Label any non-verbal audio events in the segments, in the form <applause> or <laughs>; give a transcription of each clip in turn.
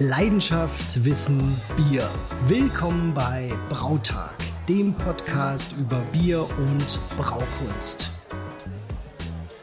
Leidenschaft, Wissen, Bier. Willkommen bei Brautag, dem Podcast über Bier und Braukunst.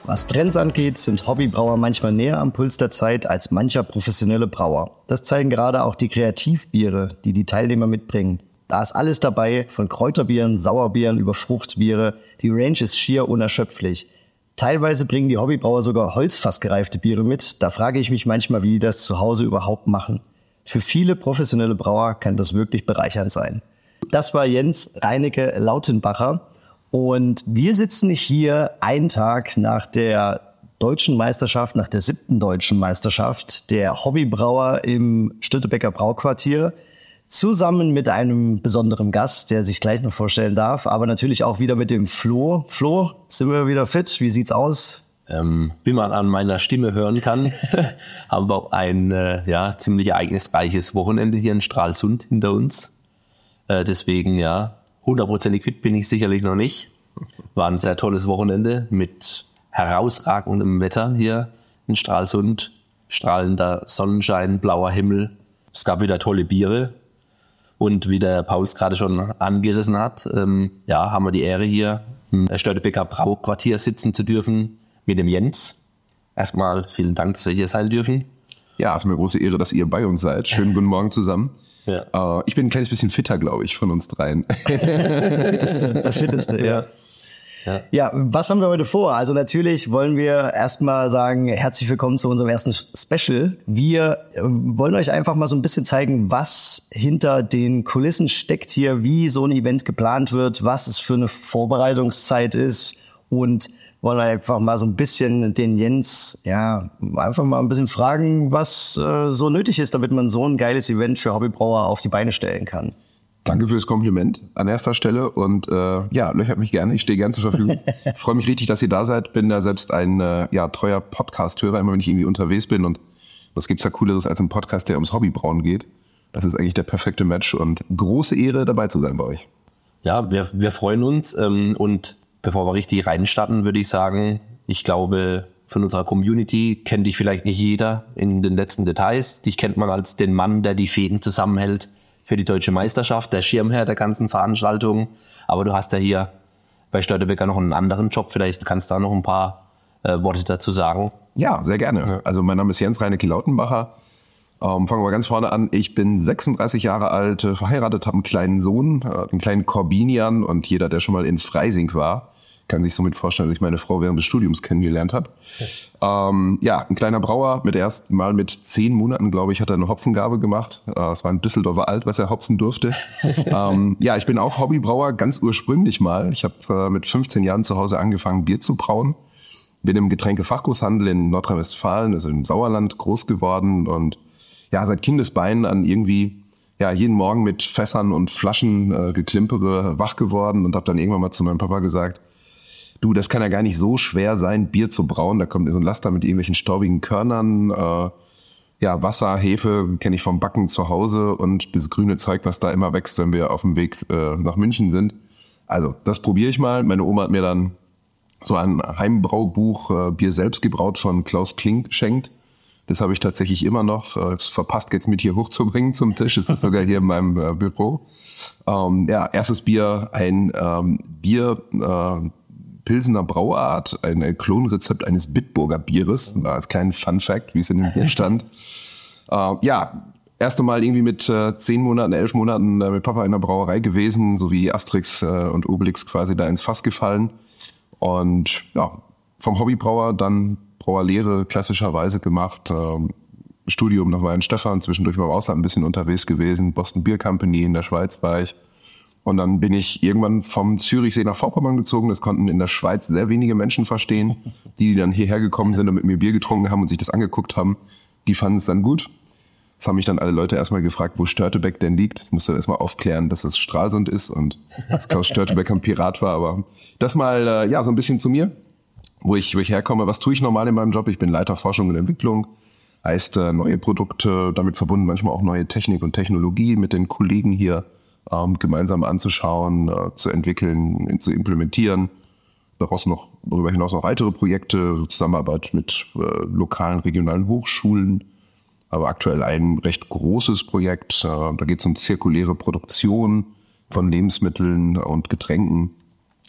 Was Trends angeht, sind Hobbybrauer manchmal näher am Puls der Zeit als mancher professionelle Brauer. Das zeigen gerade auch die Kreativbiere, die die Teilnehmer mitbringen. Da ist alles dabei, von Kräuterbieren, Sauerbieren über Fruchtbiere. Die Range ist schier unerschöpflich. Teilweise bringen die Hobbybrauer sogar holzfassgereifte Biere mit. Da frage ich mich manchmal, wie die das zu Hause überhaupt machen. Für viele professionelle Brauer kann das wirklich bereichernd sein. Das war Jens Reinecke Lautenbacher. Und wir sitzen hier einen Tag nach der deutschen Meisterschaft, nach der siebten deutschen Meisterschaft der Hobbybrauer im Stüttebecker Brauquartier zusammen mit einem besonderen Gast, der sich gleich noch vorstellen darf, aber natürlich auch wieder mit dem Flo. Flo, sind wir wieder fit? Wie sieht's aus? Ähm, wie man an meiner Stimme hören kann, <laughs> haben wir ein äh, ja, ziemlich ereignisreiches Wochenende hier in Stralsund hinter uns. Äh, deswegen ja, hundertprozentig fit bin ich sicherlich noch nicht. War ein sehr tolles Wochenende mit herausragendem Wetter hier in Stralsund. Strahlender Sonnenschein, blauer Himmel. Es gab wieder tolle Biere. Und wie der Pauls gerade schon angerissen hat, ähm, ja, haben wir die Ehre hier im Störtebecker Brauquartier sitzen zu dürfen mit dem Jens. Erstmal vielen Dank, dass wir hier sein dürfen. Ja, es ist mir eine große Ehre, dass ihr bei uns seid. Schönen guten Morgen zusammen. <laughs> Ja. Äh, ich bin ein kleines bisschen fitter, glaube ich, von uns dreien. <laughs> der fitteste, der fitteste, ja. Ja. ja, was haben wir heute vor? Also natürlich wollen wir erstmal sagen, herzlich willkommen zu unserem ersten Special. Wir äh, wollen euch einfach mal so ein bisschen zeigen, was hinter den Kulissen steckt hier, wie so ein Event geplant wird, was es für eine Vorbereitungszeit ist und wollen einfach mal so ein bisschen den Jens, ja, einfach mal ein bisschen fragen, was äh, so nötig ist, damit man so ein geiles Event für Hobbybrauer auf die Beine stellen kann. Danke fürs Kompliment an erster Stelle und äh, ja, löchert mich gerne. Ich stehe gerne zur Verfügung. Ich <laughs> freue mich richtig, dass ihr da seid. Bin da selbst ein äh, ja, treuer Podcast-Hörer, immer wenn ich irgendwie unterwegs bin. Und was gibt's da Cooleres als ein Podcast, der ums Hobbybrauen geht? Das ist eigentlich der perfekte Match und große Ehre, dabei zu sein bei euch. Ja, wir, wir freuen uns. Ähm, und bevor wir richtig reinstarten, würde ich sagen, ich glaube, von unserer Community kennt dich vielleicht nicht jeder in den letzten Details. Dich kennt man als den Mann, der die Fäden zusammenhält für die deutsche Meisterschaft, der Schirmherr der ganzen Veranstaltung. Aber du hast ja hier bei Störtebecker noch einen anderen Job. Vielleicht kannst du da noch ein paar äh, Worte dazu sagen. Ja, sehr gerne. Also mein Name ist Jens Reinecke Lautenbacher. Ähm, fangen wir ganz vorne an. Ich bin 36 Jahre alt, verheiratet, habe einen kleinen Sohn, äh, einen kleinen Corbinian und jeder, der schon mal in Freising war, kann sich somit vorstellen, dass ich meine Frau während des Studiums kennengelernt habe. Ähm, ja, ein kleiner Brauer, mit erst mal mit zehn Monaten, glaube ich, hat er eine Hopfengabe gemacht. Äh, es war ein Düsseldorfer Alt, was er hopfen durfte. <laughs> ähm, ja, ich bin auch Hobbybrauer, ganz ursprünglich mal. Ich habe äh, mit 15 Jahren zu Hause angefangen, Bier zu brauen. Bin im Getränkefachgroßhandel in Nordrhein-Westfalen, also im Sauerland, groß geworden und ja, seit Kindesbeinen an irgendwie ja jeden Morgen mit Fässern und Flaschen äh, geklimpere wach geworden und habe dann irgendwann mal zu meinem Papa gesagt, du, das kann ja gar nicht so schwer sein, Bier zu brauen. Da kommt so ein Laster mit irgendwelchen staubigen Körnern, äh, ja, Wasser, Hefe kenne ich vom Backen zu Hause und das grüne Zeug, was da immer wächst, wenn wir auf dem Weg äh, nach München sind. Also, das probiere ich mal. Meine Oma hat mir dann so ein Heimbraubuch äh, Bier selbst gebraut von Klaus Kling geschenkt. Das habe ich tatsächlich immer noch. Äh, verpasst jetzt mit hier hochzubringen zum Tisch. Es ist sogar hier in meinem äh, Büro. Ähm, ja, erstes Bier, ein ähm, Bier, äh, Pilsener Brauart, ein Klonrezept eines Bitburger Bieres, als kleinen Fun Fact, wie es in dem Bier stand. <laughs> äh, ja, erste Mal irgendwie mit äh, zehn Monaten, elf Monaten äh, mit Papa in der Brauerei gewesen, so wie Asterix äh, und Obelix quasi da ins Fass gefallen. Und ja, vom Hobbybrauer dann Brauerlehre klassischerweise gemacht, äh, Studium nach Weihenstephan, zwischendurch mal im Ausland ein bisschen unterwegs gewesen, Boston Beer Company in der Schweiz war ich und dann bin ich irgendwann vom Zürichsee nach Vorpommern gezogen. Das konnten in der Schweiz sehr wenige Menschen verstehen, die, dann hierher gekommen sind und mit mir Bier getrunken haben und sich das angeguckt haben. Die fanden es dann gut. Das haben mich dann alle Leute erstmal gefragt, wo Störtebeck denn liegt. Ich musste erstmal aufklären, dass es Stralsund ist und dass Klaus Störtebeck ein Pirat war. Aber das mal, äh, ja, so ein bisschen zu mir, wo ich, wo ich herkomme. Was tue ich normal in meinem Job? Ich bin Leiter Forschung und Entwicklung. Heißt, äh, neue Produkte, damit verbunden manchmal auch neue Technik und Technologie mit den Kollegen hier ähm, gemeinsam anzuschauen, äh, zu entwickeln, zu implementieren. Daraus noch, darüber hinaus noch weitere Projekte, Zusammenarbeit mit äh, lokalen, regionalen Hochschulen. aber aktuell ein recht großes Projekt. Äh, da geht es um zirkuläre Produktion von Lebensmitteln und Getränken.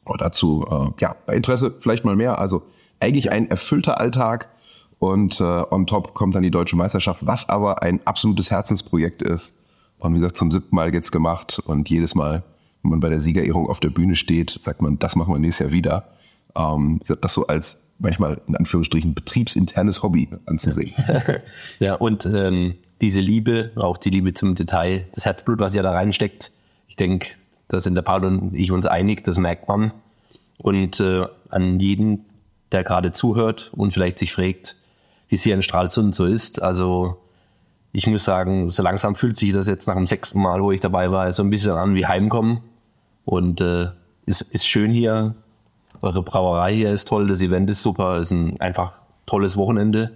Und dazu, äh, ja, bei Interesse vielleicht mal mehr. Also eigentlich ein erfüllter Alltag und äh, on top kommt dann die deutsche Meisterschaft, was aber ein absolutes Herzensprojekt ist. Und wie gesagt, zum siebten Mal jetzt gemacht und jedes Mal, wenn man bei der Siegerehrung auf der Bühne steht, sagt man, das machen wir nächstes Jahr wieder. Ähm, das so als manchmal in Anführungsstrichen betriebsinternes Hobby anzusehen. <laughs> ja, und ähm, diese Liebe, auch die Liebe zum Detail, das Herzblut, was ja da reinsteckt, ich denke, da sind der Paul und ich uns einig, das merkt man. Und äh, an jeden, der gerade zuhört und vielleicht sich fragt, wie es hier in Stralsund so ist. Also ich muss sagen, so langsam fühlt sich das jetzt nach dem sechsten Mal, wo ich dabei war, so ein bisschen an wie Heimkommen. Und äh, ist, ist schön hier. Eure Brauerei hier ist toll, das Event ist super, ist ein einfach tolles Wochenende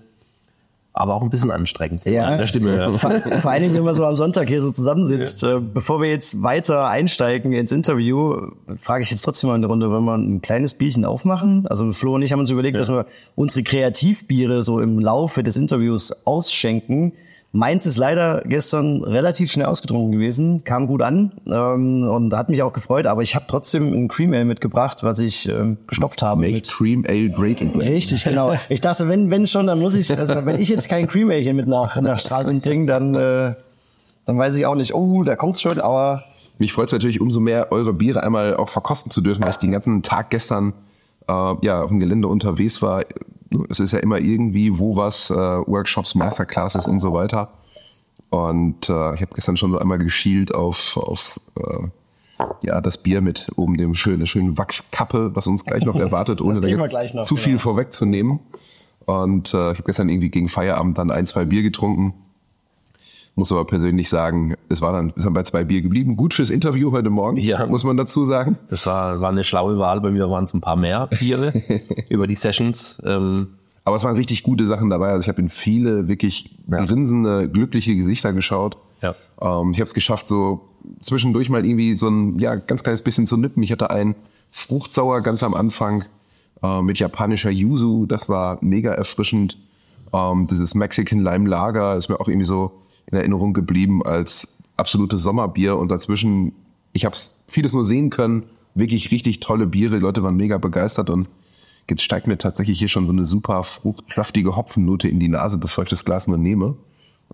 aber auch ein bisschen anstrengend. Ja, an der Stimme. Ja. Vor, vor allen Dingen, wenn man so am Sonntag hier so zusammensitzt. Ja. Äh, bevor wir jetzt weiter einsteigen ins Interview, frage ich jetzt trotzdem mal in der Runde, wollen wir ein kleines Bierchen aufmachen? Also Flo und ich haben uns überlegt, ja. dass wir unsere Kreativbiere so im Laufe des Interviews ausschenken. Meins ist leider gestern relativ schnell ausgetrunken gewesen, kam gut an ähm, und hat mich auch gefreut, aber ich habe trotzdem ein Cream Ale mitgebracht, was ich ähm, gestopft habe. Make mit. Cream Ale great again. Richtig, genau. Ich dachte, wenn, wenn schon, dann muss ich, also wenn ich jetzt kein Cream Ale hier mit nach, nach Straße bringe, dann, äh, dann weiß ich auch nicht, oh, da kommt's schon, aber... Mich freut es natürlich umso mehr, eure Biere einmal auch verkosten zu dürfen, weil ich den ganzen Tag gestern äh, ja, auf dem Gelände unterwegs war es ist ja immer irgendwie wo was, äh, Workshops, Masterclasses und so weiter. Und äh, ich habe gestern schon so einmal geschielt auf, auf äh, ja, das Bier mit oben dem schönen, schönen Wachskappe, was uns gleich noch <laughs> erwartet, ohne da jetzt noch, zu viel ja. vorwegzunehmen. Und äh, ich habe gestern irgendwie gegen Feierabend dann ein, zwei Bier getrunken. Muss aber persönlich sagen, es war dann, es haben bei zwei Bier geblieben. Gut fürs Interview heute Morgen, ja. muss man dazu sagen. Das war, war eine schlaue Wahl. Bei mir waren es ein paar mehr Biere <laughs> über die Sessions. Ähm, aber es waren richtig gute Sachen dabei. Also ich habe in viele wirklich ja. grinsende, glückliche Gesichter geschaut. Ja. Ähm, ich habe es geschafft, so zwischendurch mal irgendwie so ein ja ganz kleines bisschen zu nippen. Ich hatte einen Fruchtsauer ganz am Anfang äh, mit japanischer Yuzu. Das war mega erfrischend. Ähm, dieses Mexican Lime Lager ist mir auch irgendwie so in Erinnerung geblieben als absolutes Sommerbier. Und dazwischen, ich habe vieles nur sehen können. Wirklich richtig tolle Biere. Die Leute waren mega begeistert und Jetzt steigt mir tatsächlich hier schon so eine super fruchtsaftige Hopfennote in die Nase, bevor ich das Glas nur nehme.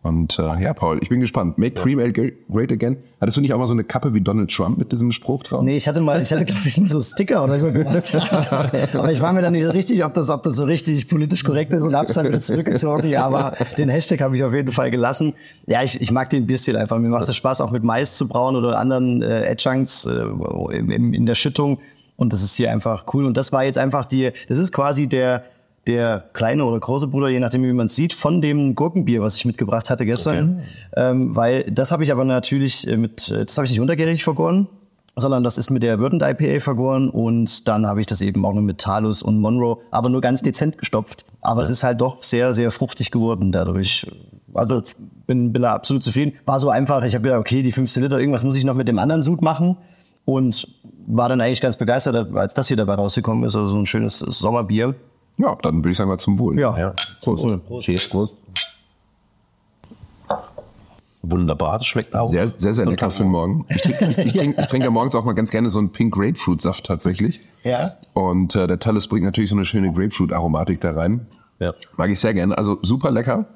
Und äh, ja, Paul, ich bin gespannt. Make. Cream Ale great again. Hattest du nicht auch mal so eine Kappe wie Donald Trump mit diesem Spruch drauf? Nee, ich hatte mal, ich hatte glaube ich mal so Sticker oder so gemacht. <laughs> aber ich war mir dann nicht so richtig, ob das, ob das so richtig politisch korrekt ist und hab's dann wieder zurückgezogen. Ja, aber den Hashtag habe ich auf jeden Fall gelassen. Ja, ich, ich mag den Bierstil einfach. Mir macht es Spaß, auch mit Mais zu brauen oder anderen äh, Adjuncts äh, in, in der Schüttung. Und das ist hier einfach cool. Und das war jetzt einfach die, das ist quasi der, der kleine oder große Bruder, je nachdem, wie man es sieht, von dem Gurkenbier, was ich mitgebracht hatte gestern. Okay. Ähm, weil das habe ich aber natürlich äh, mit, äh, das habe ich nicht untergärig vergoren, sondern das ist mit der Würdend IPA vergoren und dann habe ich das eben auch noch mit Talus und Monroe, aber nur ganz dezent gestopft. Aber ja. es ist halt doch sehr, sehr fruchtig geworden dadurch. Also bin, bin da absolut zufrieden. War so einfach, ich habe gedacht, okay, die 15 Liter, irgendwas muss ich noch mit dem anderen Sud machen und war dann eigentlich ganz begeistert, als das hier dabei rausgekommen ist. Also so ein schönes Sommerbier. Ja, dann würde ich sagen mal zum Wohl. Ja, ja. Prost. Prost. Cheers. Prost. Wunderbar, das schmeckt auch. Sehr, sehr, sehr so lecker für den Morgen. Ich trinke, ich, ich, trinke, ich trinke ja morgens auch mal ganz gerne so einen Pink Grapefruit Saft tatsächlich. Ja. Und äh, der Talus bringt natürlich so eine schöne Grapefruit-Aromatik da rein. Ja. Mag ich sehr gerne. Also super lecker.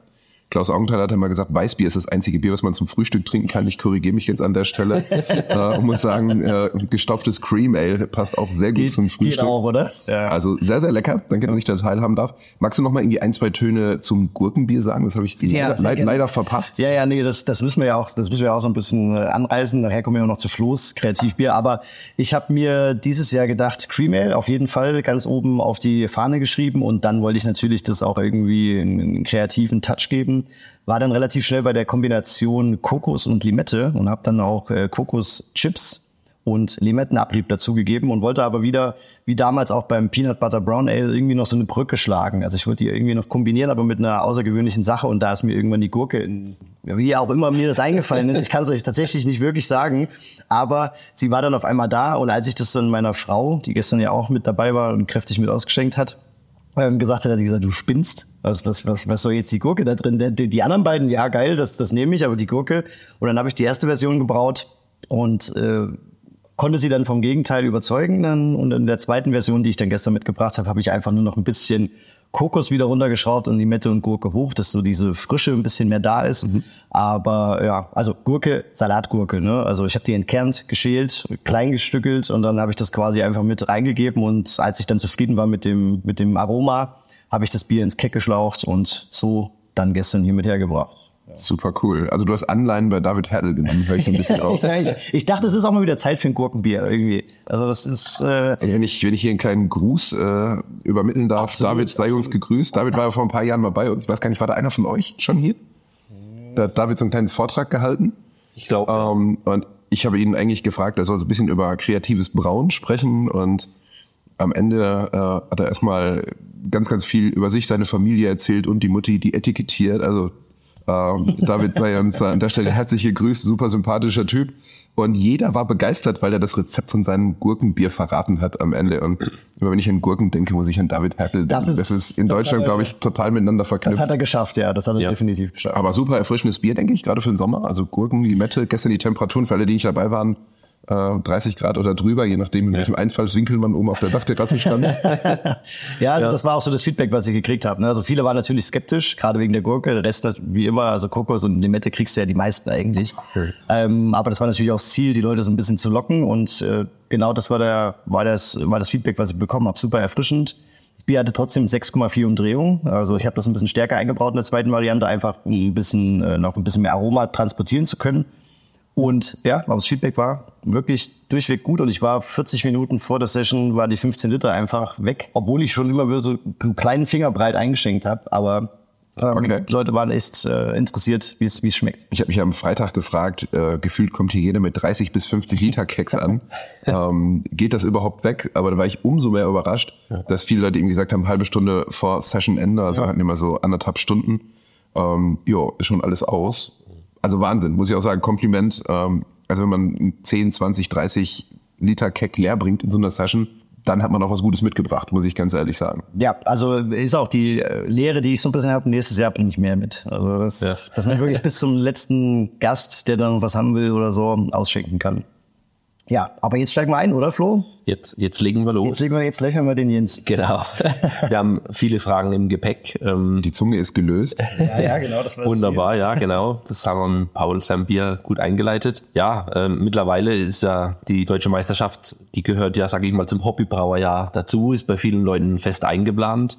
Klaus Augenthaler hat immer gesagt, Weißbier ist das einzige Bier, was man zum Frühstück trinken kann. Ich korrigiere mich jetzt an der Stelle <laughs> äh, und muss sagen, äh, gestopftes Cream Ale passt auch sehr gut geht, zum Frühstück. Geht auch, oder? Ja. Also sehr, sehr lecker. Danke, dass ich da teilhaben darf. Magst du noch mal irgendwie ein, zwei Töne zum Gurkenbier sagen? Das habe ich ja, leider, leider, leider, verpasst. Ja, ja, nee, das, das müssen wir ja auch, das müssen wir auch so ein bisschen äh, anreißen. Nachher kommen wir auch noch zu Floß Kreativbier. Aber ich habe mir dieses Jahr gedacht, Cream Ale auf jeden Fall ganz oben auf die Fahne geschrieben und dann wollte ich natürlich das auch irgendwie einen kreativen Touch geben war dann relativ schnell bei der Kombination Kokos und Limette und habe dann auch äh, Kokoschips und Limettenabrieb dazugegeben und wollte aber wieder, wie damals auch beim Peanut Butter Brown Ale, irgendwie noch so eine Brücke schlagen. Also ich wollte die irgendwie noch kombinieren, aber mit einer außergewöhnlichen Sache und da ist mir irgendwann die Gurke, in, wie auch immer mir das eingefallen ist, ich kann es euch tatsächlich nicht wirklich sagen, aber sie war dann auf einmal da und als ich das dann meiner Frau, die gestern ja auch mit dabei war und kräftig mit ausgeschenkt hat, ähm, gesagt hat, hat gesagt, du spinnst. Was, was, was, was soll jetzt die Gurke da drin? Die, die anderen beiden, ja geil, das, das nehme ich, aber die Gurke. Und dann habe ich die erste Version gebraut und äh, konnte sie dann vom Gegenteil überzeugen. Dann, und in der zweiten Version, die ich dann gestern mitgebracht habe, habe ich einfach nur noch ein bisschen Kokos wieder runtergeschraubt und Limette und Gurke hoch, dass so diese Frische ein bisschen mehr da ist. Mhm. Aber ja, also Gurke, Salatgurke, ne? Also ich habe die entkernt, geschält, klein gestückelt und dann habe ich das quasi einfach mit reingegeben und als ich dann zufrieden war mit dem mit dem Aroma, habe ich das Bier ins Keck geschlaucht und so dann gestern hier mit hergebracht. Super cool. Also du hast Anleihen bei David Hertel genommen, höre ich so ein bisschen <laughs> raus. ich, ich dachte, es ist auch mal wieder Zeit für ein Gurkenbier irgendwie. Also das ist. Äh wenn ich wenn ich hier einen kleinen Gruß äh, übermitteln darf, absolut, David sei absolut. uns gegrüßt. David war ja vor ein paar Jahren mal bei uns. Ich weiß gar nicht, war da einer von euch schon hier? Da hat David so einen kleinen Vortrag gehalten. Ich glaube. Ähm, und ich habe ihn eigentlich gefragt, er soll so ein bisschen über kreatives Brauen sprechen und am Ende äh, hat er erstmal ganz, ganz viel über sich, seine Familie erzählt und die Mutti, die etikettiert. Also ähm, David sei uns an der Stelle herzlich gegrüßt, super sympathischer Typ. Und jeder war begeistert, weil er das Rezept von seinem Gurkenbier verraten hat am Ende. Und immer wenn ich an Gurken denke, muss ich an David Hertel denken. Das ist, das ist in das Deutschland, glaube ich, total miteinander verknüpft. Das hat er geschafft, ja. Das hat er ja. definitiv geschafft. Aber super erfrischendes Bier, denke ich, gerade für den Sommer. Also Gurken, Limette, gestern die Temperaturen, für alle, die nicht dabei waren, 30 äh, Grad oder drüber, je nachdem, in welchem Einfallswinkel man oben auf der Dachterrasse stand. <laughs> ja, also ja. das war auch so das Feedback, was ich gekriegt habe. Ne? Also viele waren natürlich skeptisch, gerade wegen der Gurke. Der Rest, wie immer, also Kokos und Limette kriegst du ja die meisten eigentlich. Okay. Ähm, aber das war natürlich auch das Ziel, die Leute so ein bisschen zu locken. Und äh, genau das war, der, war, das, war das Feedback, was ich bekommen habe. Super erfrischend. Das Bier hatte trotzdem 6,4 Umdrehungen. Also ich habe das ein bisschen stärker eingebaut in der zweiten Variante, einfach ein bisschen äh, noch ein bisschen mehr Aroma transportieren zu können. Und ja, aber das Feedback war wirklich durchweg gut und ich war 40 Minuten vor der Session, war die 15 Liter einfach weg, obwohl ich schon immer so einen kleinen Finger breit eingeschenkt habe, aber ähm, okay. Die Leute waren echt äh, interessiert, wie es schmeckt. Ich habe mich am Freitag gefragt, äh, gefühlt kommt hier jeder mit 30 bis 50 Liter Keks an. <laughs> ähm, geht das überhaupt weg? Aber da war ich umso mehr überrascht, ja. dass viele Leute eben gesagt haben, halbe Stunde vor Session-Ende, also ja. hatten immer so anderthalb Stunden. Ähm, jo, ist schon alles aus also Wahnsinn, muss ich auch sagen, Kompliment. Ähm, also wenn man 10, 20, 30 Liter Keck leer bringt in so einer Session, dann hat man auch was Gutes mitgebracht, muss ich ganz ehrlich sagen. Ja, also ist auch die äh, Lehre, die ich so ein bisschen habe, nächstes Jahr bringe ich mehr mit. Also das, ja. dass man wirklich <laughs> bis zum letzten Gast, der dann was haben will oder so, ausschenken kann. Ja, aber jetzt steigen wir ein, oder Flo? Jetzt, jetzt legen wir los. Jetzt legen wir, jetzt löchern wir den Jens. Genau. wir haben viele Fragen im Gepäck. Ähm, Die Zunge ist gelöst. ja, ja, genau. Das war Wunderbar, ja, genau. Das haben Paul Sambier gut eingeleitet. Ja, ähm, mittlerweile ist ja die deutsche Meisterschaft, die gehört ja, sage ich mal, zum Hobbybrauerjahr dazu, ist bei vielen Leuten fest eingeplant.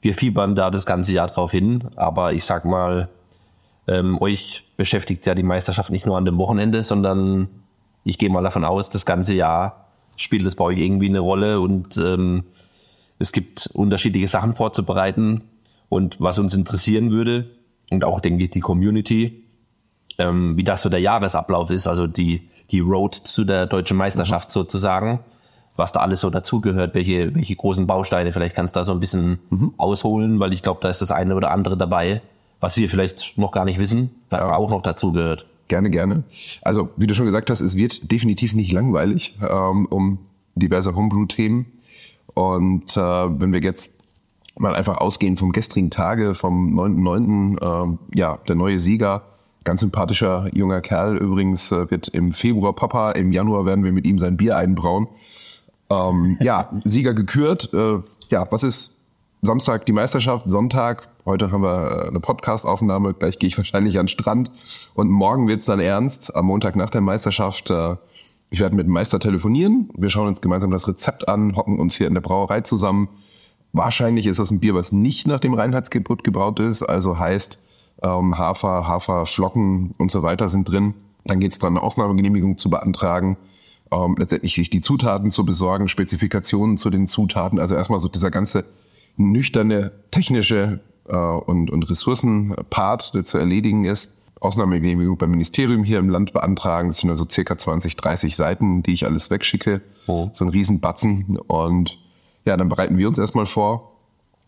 Wir fiebern da das ganze Jahr drauf hin, aber ich sag mal, ähm, euch beschäftigt ja die Meisterschaft nicht nur an dem Wochenende, sondern ich gehe mal davon aus, das ganze Jahr spielt das bei euch irgendwie eine Rolle und ähm, es gibt unterschiedliche Sachen vorzubereiten. Und was uns interessieren würde, und auch, denke ich, die Community, ähm, wie das so der Jahresablauf ist, also die, die Road zu der deutschen Meisterschaft mhm. sozusagen, was da alles so dazugehört, welche, welche großen Bausteine, vielleicht kannst du da so ein bisschen mhm. ausholen, weil ich glaube, da ist das eine oder andere dabei, was wir vielleicht noch gar nicht wissen, was ja. auch noch dazugehört. Gerne, gerne. Also, wie du schon gesagt hast, es wird definitiv nicht langweilig ähm, um diverse Homebrew-Themen. Und äh, wenn wir jetzt mal einfach ausgehen vom gestrigen Tage, vom 9.9., äh, ja, der neue Sieger, ganz sympathischer junger Kerl übrigens, äh, wird im Februar Papa, im Januar werden wir mit ihm sein Bier einbrauen. Ähm, ja, Sieger gekürt. Äh, ja, was ist Samstag die Meisterschaft, Sonntag Heute haben wir äh, eine Podcast-Aufnahme, gleich gehe ich wahrscheinlich an den Strand und morgen wird's dann ernst, am Montag nach der Meisterschaft. Äh, ich werde mit dem Meister telefonieren, wir schauen uns gemeinsam das Rezept an, hocken uns hier in der Brauerei zusammen. Wahrscheinlich ist das ein Bier, was nicht nach dem Reinheitsgebot gebraut ist, also heißt ähm, Hafer, Haferflocken und so weiter sind drin. Dann geht's dran, eine Ausnahmegenehmigung zu beantragen, ähm, letztendlich sich die Zutaten zu besorgen, Spezifikationen zu den Zutaten, also erstmal so dieser ganze nüchterne technische äh, und, und Ressourcenpart, der zu erledigen ist. Ausnahmegenehmigung beim Ministerium hier im Land beantragen. Das sind also circa 20, 30 Seiten, die ich alles wegschicke. Oh. So ein Riesenbatzen. Und ja, dann bereiten wir uns erstmal vor,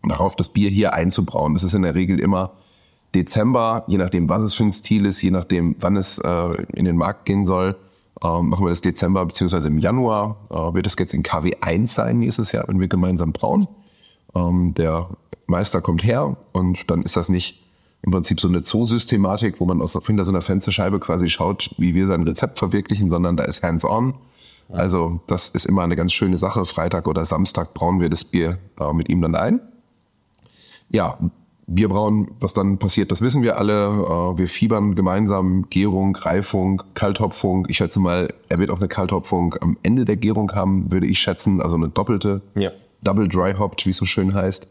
darauf das Bier hier einzubrauen. Das ist in der Regel immer Dezember, je nachdem, was es für ein Stil ist, je nachdem, wann es äh, in den Markt gehen soll, äh, machen wir das Dezember beziehungsweise im Januar. Äh, wird es jetzt in KW 1 sein nächstes Jahr, wenn wir gemeinsam brauen. Ähm, der Meister kommt her und dann ist das nicht im Prinzip so eine Zoosystematik, wo man aus hinter so einer Fensterscheibe quasi schaut, wie wir sein Rezept verwirklichen, sondern da ist hands-on. Also das ist immer eine ganz schöne Sache. Freitag oder Samstag brauen wir das Bier äh, mit ihm dann ein. Ja, Bierbrauen, was dann passiert, das wissen wir alle. Äh, wir fiebern gemeinsam Gärung, Reifung, Kalthopfung. Ich schätze mal, er wird auch eine Kalthopfung am Ende der Gärung haben, würde ich schätzen. Also eine doppelte, Ja. Double Dry Hopped, wie es so schön heißt.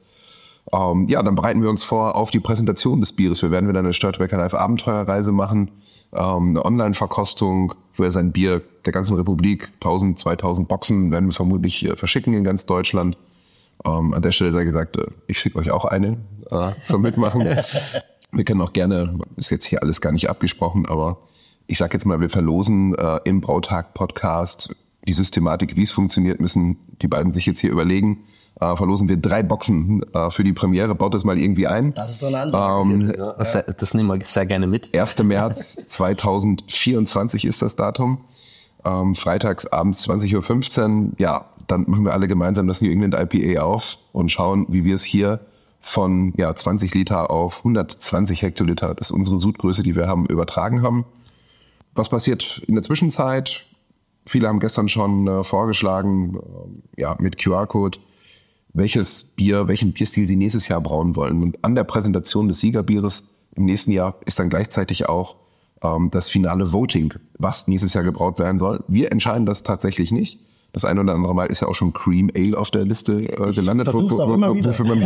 Ähm, ja, dann bereiten wir uns vor auf die Präsentation des Bieres. Wir werden wieder eine Störtebecker Live Abenteuerreise machen, ähm, eine Online-Verkostung, wo er sein Bier der ganzen Republik, 1000, 2000 Boxen, werden wir vermutlich äh, verschicken in ganz Deutschland. Ähm, an der Stelle sei gesagt, äh, ich schicke euch auch eine äh, zum Mitmachen. <laughs> wir können auch gerne, ist jetzt hier alles gar nicht abgesprochen, aber ich sage jetzt mal, wir verlosen äh, im Brautag-Podcast die Systematik, wie es funktioniert, müssen die beiden sich jetzt hier überlegen. Äh, verlosen wir drei Boxen äh, für die Premiere. Baut das mal irgendwie ein. Das ist so eine Ansage. Ähm, Ja, das, das nehmen wir sehr gerne mit. 1. März 2024 ist das Datum. Ähm, freitags abends 20.15 Uhr. Ja, dann machen wir alle gemeinsam das New England IPA auf und schauen, wie wir es hier von ja, 20 Liter auf 120 Hektoliter, das ist unsere Sudgröße, die wir haben, übertragen haben. Was passiert in der Zwischenzeit? Viele haben gestern schon äh, vorgeschlagen, äh, ja, mit QR-Code, welches Bier, welchen Bierstil sie nächstes Jahr brauen wollen. Und an der Präsentation des Siegerbieres im nächsten Jahr ist dann gleichzeitig auch ähm, das finale Voting, was nächstes Jahr gebraut werden soll. Wir entscheiden das tatsächlich nicht. Das eine oder andere Mal ist ja auch schon Cream Ale auf der Liste äh, gelandet. versuch's auch immer wieder. wofür man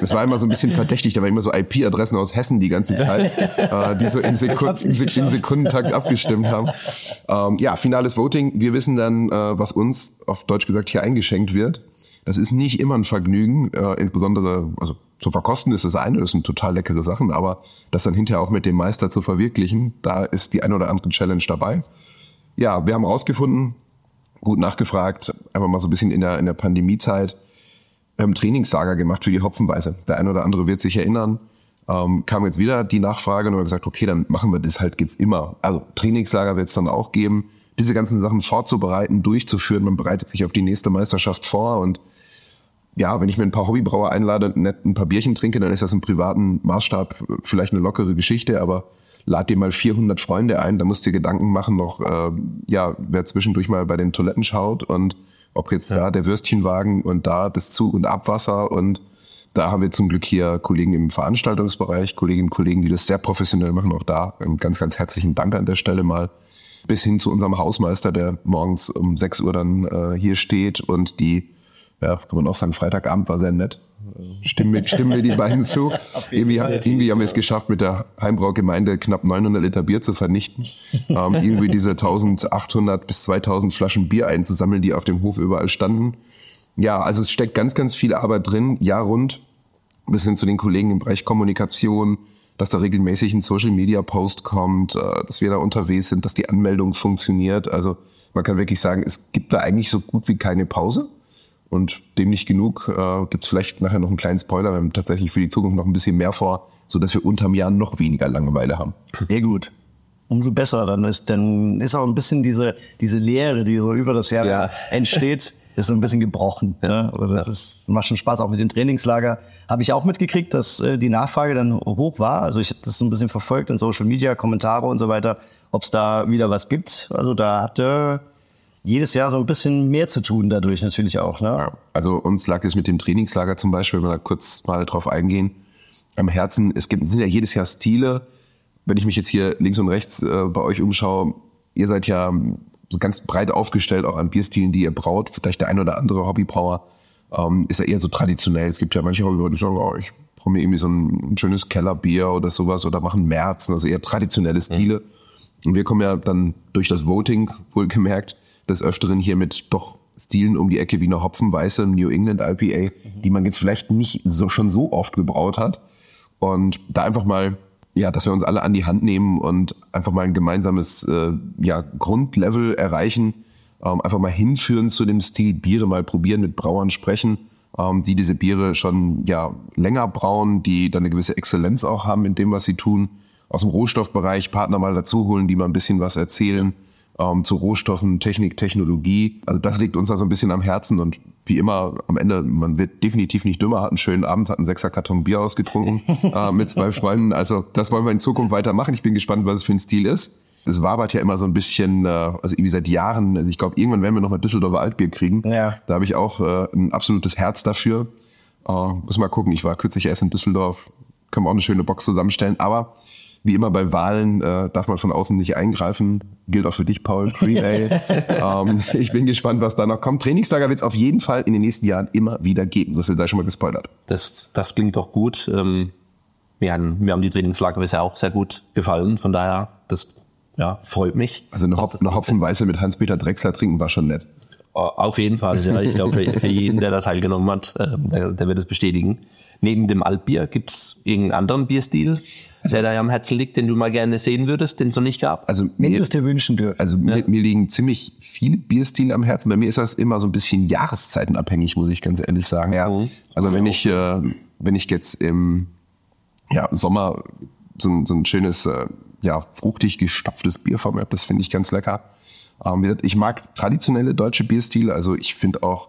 das war immer so ein bisschen verdächtig, da waren immer so IP-Adressen aus Hessen die ganze Zeit, äh, die so im, Sekund, im Sekundentakt abgestimmt haben. Ähm, ja, finales Voting. Wir wissen dann, äh, was uns auf Deutsch gesagt hier eingeschenkt wird. Das ist nicht immer ein Vergnügen, äh, insbesondere, also zu verkosten ist das eine, das sind total leckere Sachen, aber das dann hinterher auch mit dem Meister zu verwirklichen, da ist die ein oder andere Challenge dabei. Ja, wir haben rausgefunden, gut nachgefragt, einfach mal so ein bisschen in der, in der Pandemiezeit, haben Trainingslager gemacht für die Hopfenweise. Der eine oder andere wird sich erinnern. Ähm, kam jetzt wieder die Nachfrage und haben gesagt, okay, dann machen wir das halt, geht's immer. Also Trainingslager wird es dann auch geben, diese ganzen Sachen vorzubereiten, durchzuführen. Man bereitet sich auf die nächste Meisterschaft vor und ja, wenn ich mir ein paar Hobbybrauer einlade, nett ein paar Bierchen trinke, dann ist das im privaten Maßstab vielleicht eine lockere Geschichte, aber lad dir mal 400 Freunde ein, da musst du dir Gedanken machen noch, äh, ja, wer zwischendurch mal bei den Toiletten schaut und ob jetzt da der Würstchenwagen und da das Zu- und Abwasser und da haben wir zum Glück hier Kollegen im Veranstaltungsbereich, Kolleginnen und Kollegen, die das sehr professionell machen. Auch da einen ganz, ganz herzlichen Dank an der Stelle mal. Bis hin zu unserem Hausmeister, der morgens um 6 Uhr dann äh, hier steht und die, ja, kann man auch sagen, Freitagabend war sehr nett. Äh, Stimmen mir die beiden zu. <laughs> Irgendwie, haben- irgendwie haben wir es geschafft, mit der Heimbraugemeinde knapp 900 Liter Bier zu vernichten. Ähm, irgendwie diese 1800 bis 2000 Flaschen Bier einzusammeln, die auf dem Hof überall standen. Ja, also es steckt ganz, ganz viel Arbeit drin, Jahr rund, bis hin zu den Kollegen im Bereich Kommunikation, dass da regelmäßig ein Social Media Post kommt, äh, dass wir da unterwegs sind, dass die Anmeldung funktioniert. Also man kann wirklich sagen, es gibt da eigentlich so gut wie keine Pause. Und dem nicht genug, äh, gibt es vielleicht nachher noch einen kleinen Spoiler. Wir haben tatsächlich für die Zukunft noch ein bisschen mehr vor, so dass wir unterm Jahr noch weniger Langeweile haben. Sehr gut. Umso besser. Dann ist, dann ist auch ein bisschen diese, diese Leere, die so über das Jahr Ja. entsteht, <laughs> ist so ein bisschen gebrochen. Ne? Also das ist, macht schon Spaß. Auch mit dem Trainingslager habe ich auch mitgekriegt, dass äh, die Nachfrage dann hoch war. Also ich habe das so ein bisschen verfolgt in Social Media, Kommentare und so weiter, ob es da wieder was gibt. Also da hat äh, jedes Jahr so ein bisschen mehr zu tun dadurch natürlich auch. Ne? Ja, also uns lag es mit dem Trainingslager zum Beispiel, wenn wir da kurz mal drauf eingehen, am Herzen. Es gibt, sind ja jedes Jahr Stile. Wenn ich mich jetzt hier links und rechts äh, bei euch umschaue, ihr seid ja so ganz breit aufgestellt auch an Bierstilen, die ihr braut. Vielleicht der ein oder andere Hobbybrauer ähm, ist ja eher so traditionell. Es gibt ja manche Hobbybrauer, die sagen, oh, ich brauche mir irgendwie so ein, ein schönes Kellerbier oder sowas oder machen Märzen, also eher traditionelle Stile. Und wir kommen ja dann durch das Voting, wohlgemerkt, des Öfteren hier mit doch Stilen um die Ecke wie eine Hopfenweiße New England IPA, die man jetzt vielleicht nicht so schon so oft gebraut hat. Und da einfach mal, ja, dass wir uns alle an die Hand nehmen und einfach mal ein gemeinsames äh, ja, Grundlevel erreichen, ähm, einfach mal hinführen zu dem Stil, Biere mal probieren, mit Brauern sprechen, ähm, die diese Biere schon ja länger brauen, die dann eine gewisse Exzellenz auch haben in dem, was sie tun. Aus dem Rohstoffbereich Partner mal dazu holen, die mal ein bisschen was erzählen ähm, zu Rohstoffen, Technik, Technologie. Also das liegt uns da so ein bisschen am Herzen und wie immer am Ende, man wird definitiv nicht dümmer, hat einen schönen Abend, hat einen Sechserkarton Bier ausgetrunken <laughs> äh, mit zwei Freunden. Also das wollen wir in Zukunft weitermachen. Ich bin gespannt, was es für ein Stil ist. Es wabert ja immer so ein bisschen, äh, also irgendwie seit Jahren, also ich glaube, irgendwann werden wir noch mal Düsseldorfer Altbier kriegen. Ja. Da habe ich auch äh, ein absolutes Herz dafür. Äh, muss mal gucken, ich war kürzlich erst in Düsseldorf, können wir auch eine schöne Box zusammenstellen, aber wie immer bei Wahlen äh, darf man von außen nicht eingreifen. Gilt auch für dich, Paul. Ale. <laughs> ähm, ich bin gespannt, was da noch kommt. Trainingslager wird es auf jeden Fall in den nächsten Jahren immer wieder geben. So viel sei schon mal gespoilert. Das, das klingt doch gut. Ähm, mir, haben, mir haben die Trainingslager bisher auch sehr gut gefallen. Von daher, das ja, freut mich. Also eine, Hop eine Hopfenweiße mit Hans-Peter Drechsler trinken war schon nett. Auf jeden Fall, ja. Ich glaube, für, für jeden, der da teilgenommen hat, äh, der, der wird es bestätigen. Neben dem Altbier gibt's irgendeinen anderen Bierstil, der da am Herzen liegt, den du mal gerne sehen würdest, den es noch nicht gab? Also Wenn mir, du es dir wünschen dürft. also mir, mir liegen ziemlich viele Bierstile am Herzen. Bei mir ist das immer so ein bisschen jahreszeitenabhängig, muss ich ganz ehrlich sagen. Ja. Also wenn ich, äh, wenn ich jetzt im ja, Sommer so, ein- so ein schönes, äh, ja, fruchtig gestopftes Bier vor mir habe, das finde ich ganz lecker. Ähm, ich mag traditionelle deutsche Bierstile, also ich finde auch,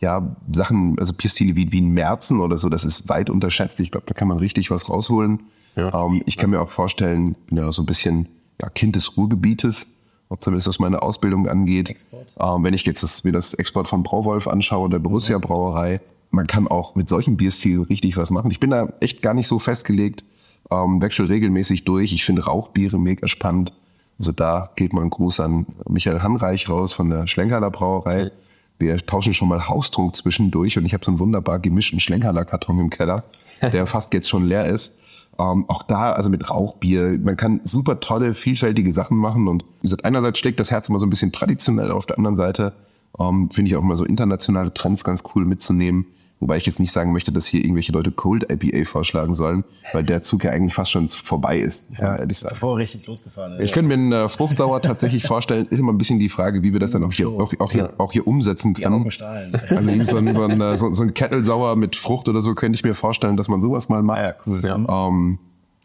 ja, Sachen, also Bierstile wie, wie ein Märzen oder so, das ist weit unterschätzt. Ich glaube, da kann man richtig was rausholen. Ähm, ich kann mir auch vorstellen, bin ja so ein bisschen ja, Kind des Ruhrgebietes, ob zumindest was meine Ausbildung angeht. Ähm, wenn ich jetzt das, mir das Export von Brauwolf anschaue, der Borussia Brauerei, man kann auch mit solchen Bierstilen richtig was machen. Ich bin da echt gar nicht so festgelegt, ähm, wechsel regelmäßig durch. Ich finde Rauchbiere mega spannend. Also da geht mal ein Gruß an Michael Hanreich raus von der Schlenkerler Brauerei. Wir tauschen schon mal Haustrunk zwischendurch und ich habe so einen wunderbar gemischten Schlenkerler Karton im Keller, <laughs> der fast jetzt schon leer ist. Ähm, auch da, also mit Rauchbier, man kann super tolle, vielfältige Sachen machen und wie gesagt, einerseits steckt das Herz immer so ein bisschen traditionell, auf der anderen Seite ähm, finde ich auch immer so internationale Trends ganz cool mitzunehmen. Wobei ich jetzt nicht sagen möchte, dass hier irgendwelche Leute Cold IPA vorschlagen sollen, weil der Zug ja eigentlich fast schon vorbei ist, muss man ehrlich sagen. Bevor er richtig losgefahren ist. Ich könnte mir einen äh, Fruchtsauer tatsächlich vorstellen. Ist immer ein bisschen die Frage, wie wir das dann auch hier, auch, auch hier, auch hier umsetzen können. Also so ein, so, ein, äh, so, so ein Kettelsauer mit Frucht oder so könnte ich mir vorstellen, dass man sowas mal macht. Ja, cool. Ähm,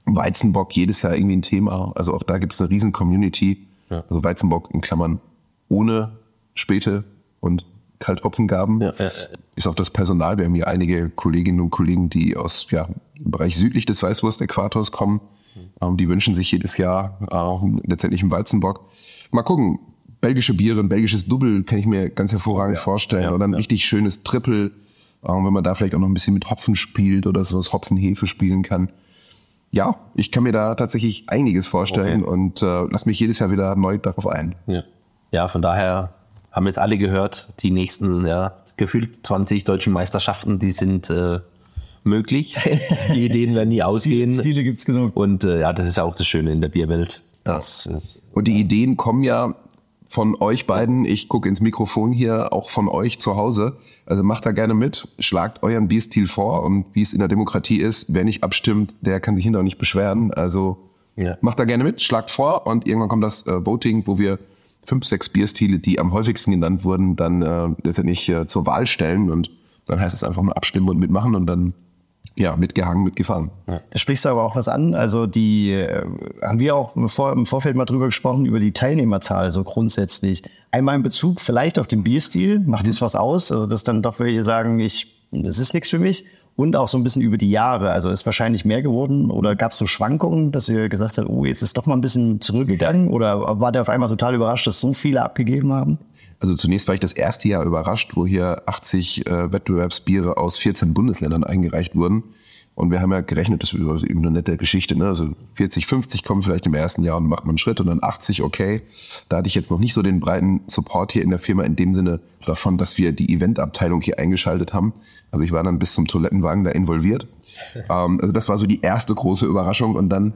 Weizenbock jedes Jahr irgendwie ein Thema. Also auch da gibt es eine riesen Community. Also Weizenbock in Klammern ohne Späte und Kalthopfengaben. Ja, ja, ja. Ist auch das Personal. Wir haben hier einige Kolleginnen und Kollegen, die aus ja, im Bereich südlich des Weißwurst-Äquators kommen. Ähm, die wünschen sich jedes Jahr ähm, letztendlich einen Weizenbock. Mal gucken. Belgische Biere, ein belgisches Double kann ich mir ganz hervorragend vorstellen. oder ein richtig schönes Triple, ähm, wenn man da vielleicht auch noch ein bisschen mit Hopfen spielt oder so das Hopfenhefe spielen kann. Ja, ich kann mir da tatsächlich einiges vorstellen Okay. und äh, lass mich jedes Jahr wieder neu darauf ein. Ja. ja, von daher haben jetzt alle gehört, die nächsten, ja, gefühlt 20 deutschen Meisterschaften, die sind äh, möglich. die Ideen werden nie <laughs> ausgehen. Stile gibt's genug. Und äh, ja, das ist auch das Schöne in der Bierwelt. Das ist, Und die Ideen kommen ja von euch beiden. Ich gucke ins Mikrofon hier, auch von euch zu Hause. Also macht da gerne mit, schlagt euren Bierstil vor und wie es in der Demokratie ist, wer nicht abstimmt, der kann sich hinterher nicht beschweren. Also Ja. macht da gerne mit, schlagt vor und irgendwann kommt das äh, Voting, wo wir fünf, sechs Bierstile, die am häufigsten genannt wurden, dann äh, letztendlich äh, zur Wahl stellen und dann heißt es einfach mal abstimmen und mitmachen und dann ja mitgehangen, mitgefahren. Da sprichst du aber auch was an. Also die äh, haben wir auch im, Vor im Vorfeld mal drüber gesprochen, über die Teilnehmerzahl, so grundsätzlich. Einmal in Bezug vielleicht auf den Bierstil, macht es was aus, also dass dann doch welche sagen, ich, das ist nichts für mich. Und auch so ein bisschen über die Jahre. Also ist wahrscheinlich mehr geworden oder gab es so Schwankungen, dass ihr gesagt habt, oh, jetzt ist doch mal ein bisschen zurückgegangen? Oder war der auf einmal total überrascht, dass so viele abgegeben haben? Also zunächst war ich das erste Jahr überrascht, wo hier 80 äh, Wettbewerbsbiere aus 14 Bundesländern eingereicht wurden. Und wir haben ja gerechnet, das ist eben eine nette Geschichte, ne? Also 40, 50 kommen vielleicht im ersten Jahr und macht man einen Schritt und dann 80, okay. Da hatte ich jetzt noch nicht so den breiten Support hier in der Firma in dem Sinne davon, dass wir die Eventabteilung hier eingeschaltet haben. Also ich war dann bis zum Toilettenwagen da involviert. ähm, also das war so die erste große Überraschung und dann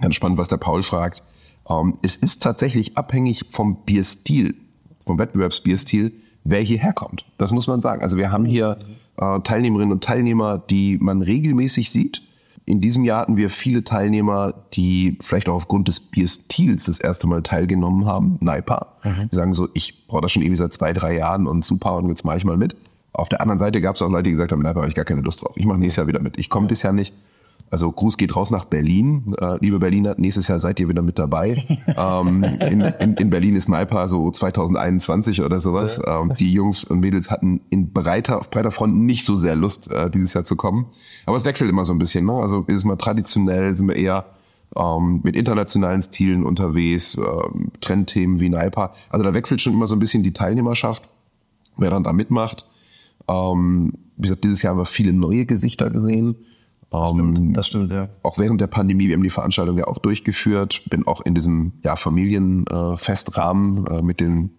ganz spannend, was der Paul fragt. Ähm, es ist tatsächlich abhängig vom Bierstil, vom Wettbewerbsbierstil, wer hierher kommt. Das muss man sagen. Also wir haben hier äh, Teilnehmerinnen und Teilnehmer, die man regelmäßig sieht. In diesem Jahr hatten wir viele Teilnehmer, die vielleicht auch aufgrund des Bierstils das erste Mal teilgenommen haben. Naipa. Die sagen so, ich brauche das schon irgendwie seit zwei, drei Jahren und super und jetzt mache ich mal mit. Auf der anderen Seite gab es auch Leute, die gesagt haben, Naipa habe ich gar keine Lust drauf. Ich mache nächstes Jahr wieder mit. Ich komme dieses Jahr nicht. Also Gruß geht raus nach Berlin. Äh, liebe Berliner, nächstes Jahr seid ihr wieder mit dabei. <laughs> ähm, in, in, in Berlin ist Naipa so 2021 oder sowas. Ähm, die Jungs und Mädels hatten in breiter, auf breiter Front nicht so sehr Lust, äh, dieses Jahr zu kommen. Aber es wechselt immer so ein bisschen. Ne? Also ist es mal traditionell, sind wir eher ähm, mit internationalen Stilen unterwegs, ähm, Trendthemen wie Naipa. Also da wechselt schon immer so ein bisschen die Teilnehmerschaft, wer dann da mitmacht. Ähm, wie gesagt, dieses Jahr haben wir viele neue Gesichter gesehen. Das stimmt, das stimmt, ja. Auch während der Pandemie, wir haben die Veranstaltung ja auch durchgeführt, bin auch in diesem ja, Familienfestrahmen äh, mit den,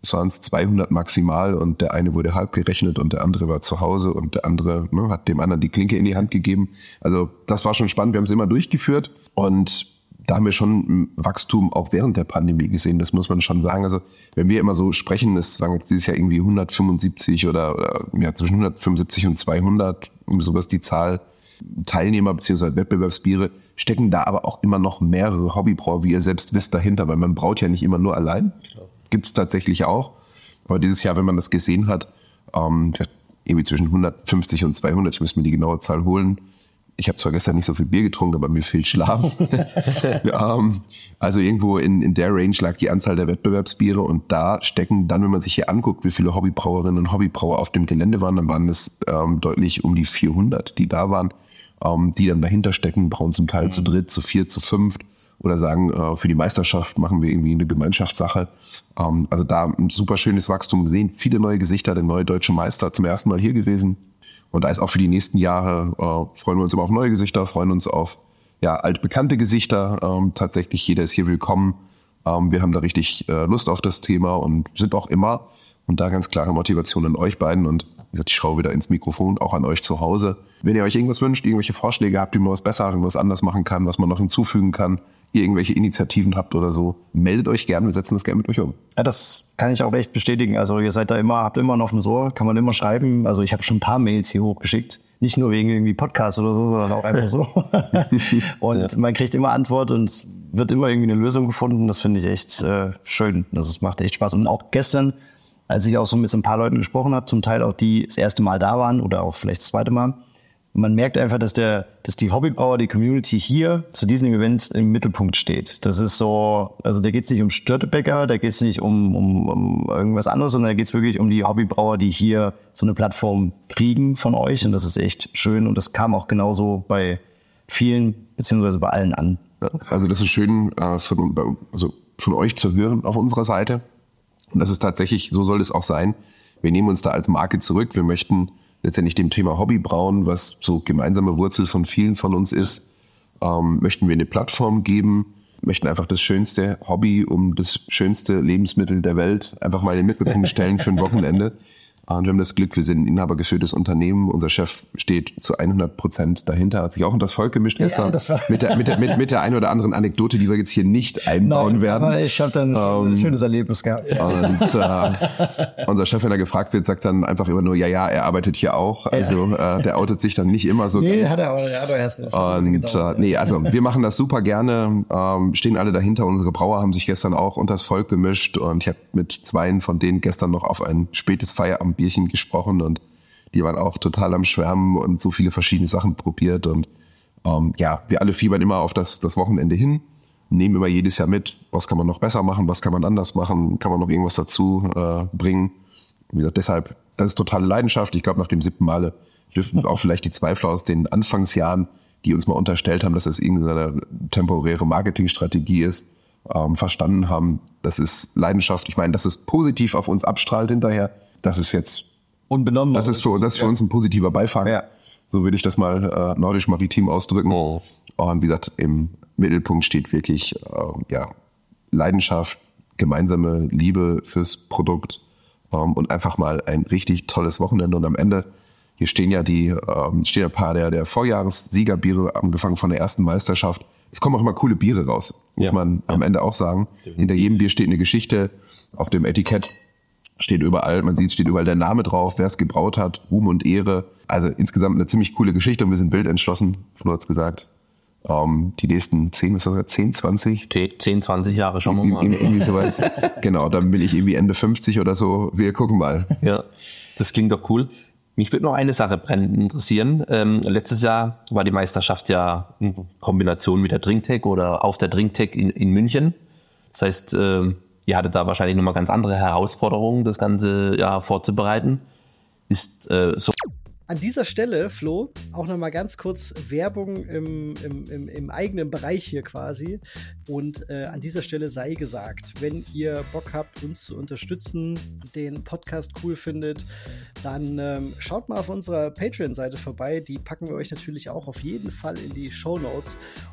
es waren 200 maximal und der eine wurde halb gerechnet und der andere war zu Hause und der andere ne, hat dem anderen die Klinke in die Hand gegeben. Also das war schon spannend, wir haben es immer durchgeführt und da haben wir schon Wachstum auch während der Pandemie gesehen, das muss man schon sagen. Also wenn wir immer so sprechen, sagen wir jetzt dieses Jahr irgendwie 175 oder, oder ja, zwischen 175 und 200, um sowas die Zahl Teilnehmer bzw. Wettbewerbsbiere stecken da aber auch immer noch mehrere Hobbybrauer, wie ihr selbst wisst, dahinter, weil man braut ja nicht immer nur allein. Gibt es tatsächlich auch. Aber dieses Jahr, wenn man das gesehen hat, ähm, irgendwie zwischen 150 und 200, ich muss mir die genaue Zahl holen. Ich habe zwar gestern nicht so viel Bier getrunken, aber mir fehlt Schlaf. <laughs> ähm, also irgendwo in, in der Range lag die Anzahl der Wettbewerbsbiere und da stecken dann, wenn man sich hier anguckt, wie viele Hobbybrauerinnen und Hobbybrauer auf dem Gelände waren, dann waren es ähm, deutlich um die 400, die da waren ähm, die dann dahinter stecken, brauen zum Teil mhm. zu dritt, zu vier, zu fünft oder sagen, äh, für die Meisterschaft machen wir irgendwie eine Gemeinschaftssache. Ähm, also da ein super schönes Wachstum gesehen, viele neue Gesichter, der neue deutsche Meister zum ersten Mal hier gewesen. Und da ist auch für die nächsten Jahre, äh, freuen wir uns immer auf neue Gesichter, freuen uns auf ja, altbekannte Gesichter. Ähm, tatsächlich, jeder ist hier willkommen. Ähm, wir haben da richtig äh, Lust auf das Thema und sind auch immer und da ganz klare Motivation an euch beiden und wie gesagt, ich schaue wieder ins Mikrofon, auch an euch zu Hause. Wenn ihr euch irgendwas wünscht, irgendwelche Vorschläge habt, wie man was besser, irgendwas anders machen kann, was man noch hinzufügen kann, ihr irgendwelche Initiativen habt oder so, meldet euch gerne, wir setzen das gerne mit euch um. Ja, das kann ich auch echt bestätigen. Also ihr seid da immer, habt immer ein offenes Ohr, kann man immer schreiben. Also ich habe schon ein paar Mails hier hochgeschickt. Nicht nur wegen irgendwie Podcast oder so, sondern auch einfach so. <laughs> und man kriegt immer Antwort und wird immer irgendwie eine Lösung gefunden. Das finde ich echt äh, schön. Das also macht echt Spaß. Und auch gestern als ich auch so mit so ein paar Leuten gesprochen habe, zum Teil auch die das erste Mal da waren oder auch vielleicht das zweite Mal, man merkt einfach, dass der, dass die Hobbybrauer, die Community hier zu diesem Event im Mittelpunkt steht. Das ist so, also da geht es nicht um Störtebäcker, da geht es nicht um, um, um irgendwas anderes, sondern da geht es wirklich um die Hobbybrauer, die hier so eine Plattform kriegen von euch. Und das ist echt schön. Und das kam auch genauso bei vielen, beziehungsweise bei allen an. Also das ist schön äh, von, also von euch zu hören auf unserer Seite. Und das ist tatsächlich, so soll es auch sein. Wir nehmen uns da als Marke zurück. Wir möchten letztendlich dem Thema Hobbybrauen, was so gemeinsame Wurzel von vielen von uns ist, ähm, möchten wir eine Plattform geben, möchten einfach das schönste Hobby um das schönste Lebensmittel der Welt einfach mal in den Mittelpunkt stellen für ein Wochenende. <laughs> Und wir haben das Glück, wir sind ein inhabergeführtes Unternehmen. Unser Chef steht zu 100 Prozent dahinter, hat sich auch unter das Volk gemischt gestern. Ja, das war mit, der, mit, der, mit, mit der ein oder anderen Anekdote, die wir jetzt hier nicht einbauen Nein, werden. Aber ich habe dann ähm, ein schönes Erlebnis gehabt. Und äh, unser Chef, wenn er gefragt wird, sagt dann einfach immer nur, ja, ja, er arbeitet hier auch. Also äh, der outet sich dann nicht immer so nee, ganz. Hat er, hat er erst und äh, nee, also wir machen das super gerne, ähm, stehen alle dahinter. Unsere Brauer haben sich gestern auch unter das Volk gemischt und ich habe mit zweien von denen gestern noch auf ein spätes Feierabend Bierchen gesprochen und die waren auch total am Schwärmen und so viele verschiedene Sachen probiert und ähm, ja, wir alle fiebern immer auf das, das Wochenende hin, nehmen immer jedes Jahr mit, was kann man noch besser machen, was kann man anders machen, kann man noch irgendwas dazu äh, bringen. Wie gesagt, deshalb, das ist totale Leidenschaft. Ich glaube, nach dem siebten Male dürften es auch vielleicht die Zweifler aus den Anfangsjahren, die uns mal unterstellt haben, dass das irgendeine temporäre Marketingstrategie ist, ähm, verstanden haben. Das ist Leidenschaft. Ich meine, dass es positiv auf uns abstrahlt hinterher. Das ist jetzt unbenommen. Das ist für, das ist für ja. uns ein positiver Beifang. Ja. So würde ich das mal äh, nordisch-maritim ausdrücken. Oh. Und wie gesagt, im Mittelpunkt steht wirklich äh, ja, Leidenschaft, gemeinsame Liebe fürs Produkt ähm, und einfach mal ein richtig tolles Wochenende. Und am Ende, hier stehen ja die, ähm, stehen ein paar der, der Vorjahressiegerbiere, angefangen von der ersten Meisterschaft. Es kommen auch immer coole Biere raus, muss ja. man am Ende auch sagen. Hinter jedem Bier steht eine Geschichte auf dem Etikett steht überall, man sieht, steht überall der Name drauf, wer es gebraut hat, Ruhm und Ehre. Also insgesamt eine ziemlich coole Geschichte und wir sind wild entschlossen, Flo hat's gesagt. Ähm, die nächsten 10, was das, 10, 20? 10, 20 Jahre schauen wir mal. Irgendwie sowas. <laughs> genau, dann bin ich irgendwie Ende 50 oder so. Wir gucken mal. Ja, das klingt doch cool. Mich würde noch eine Sache brennend interessieren. Ähm, letztes Jahr war die Meisterschaft ja in Kombination mit der Drinktech oder auf der Drinktech in, in München. Das heißt, ähm, ihr hattet da wahrscheinlich nochmal ganz andere Herausforderungen, das Ganze ja vorzubereiten. Ist äh, so an dieser Stelle, Flo, auch nochmal ganz kurz Werbung im, im, im, im, eigenen Bereich hier quasi. Und äh, an dieser Stelle sei gesagt, wenn ihr Bock habt, uns zu unterstützen, den Podcast cool findet, dann ähm, schaut mal auf unserer Patreon-Seite vorbei. Die packen wir euch natürlich auch auf jeden Fall in die Show Notes.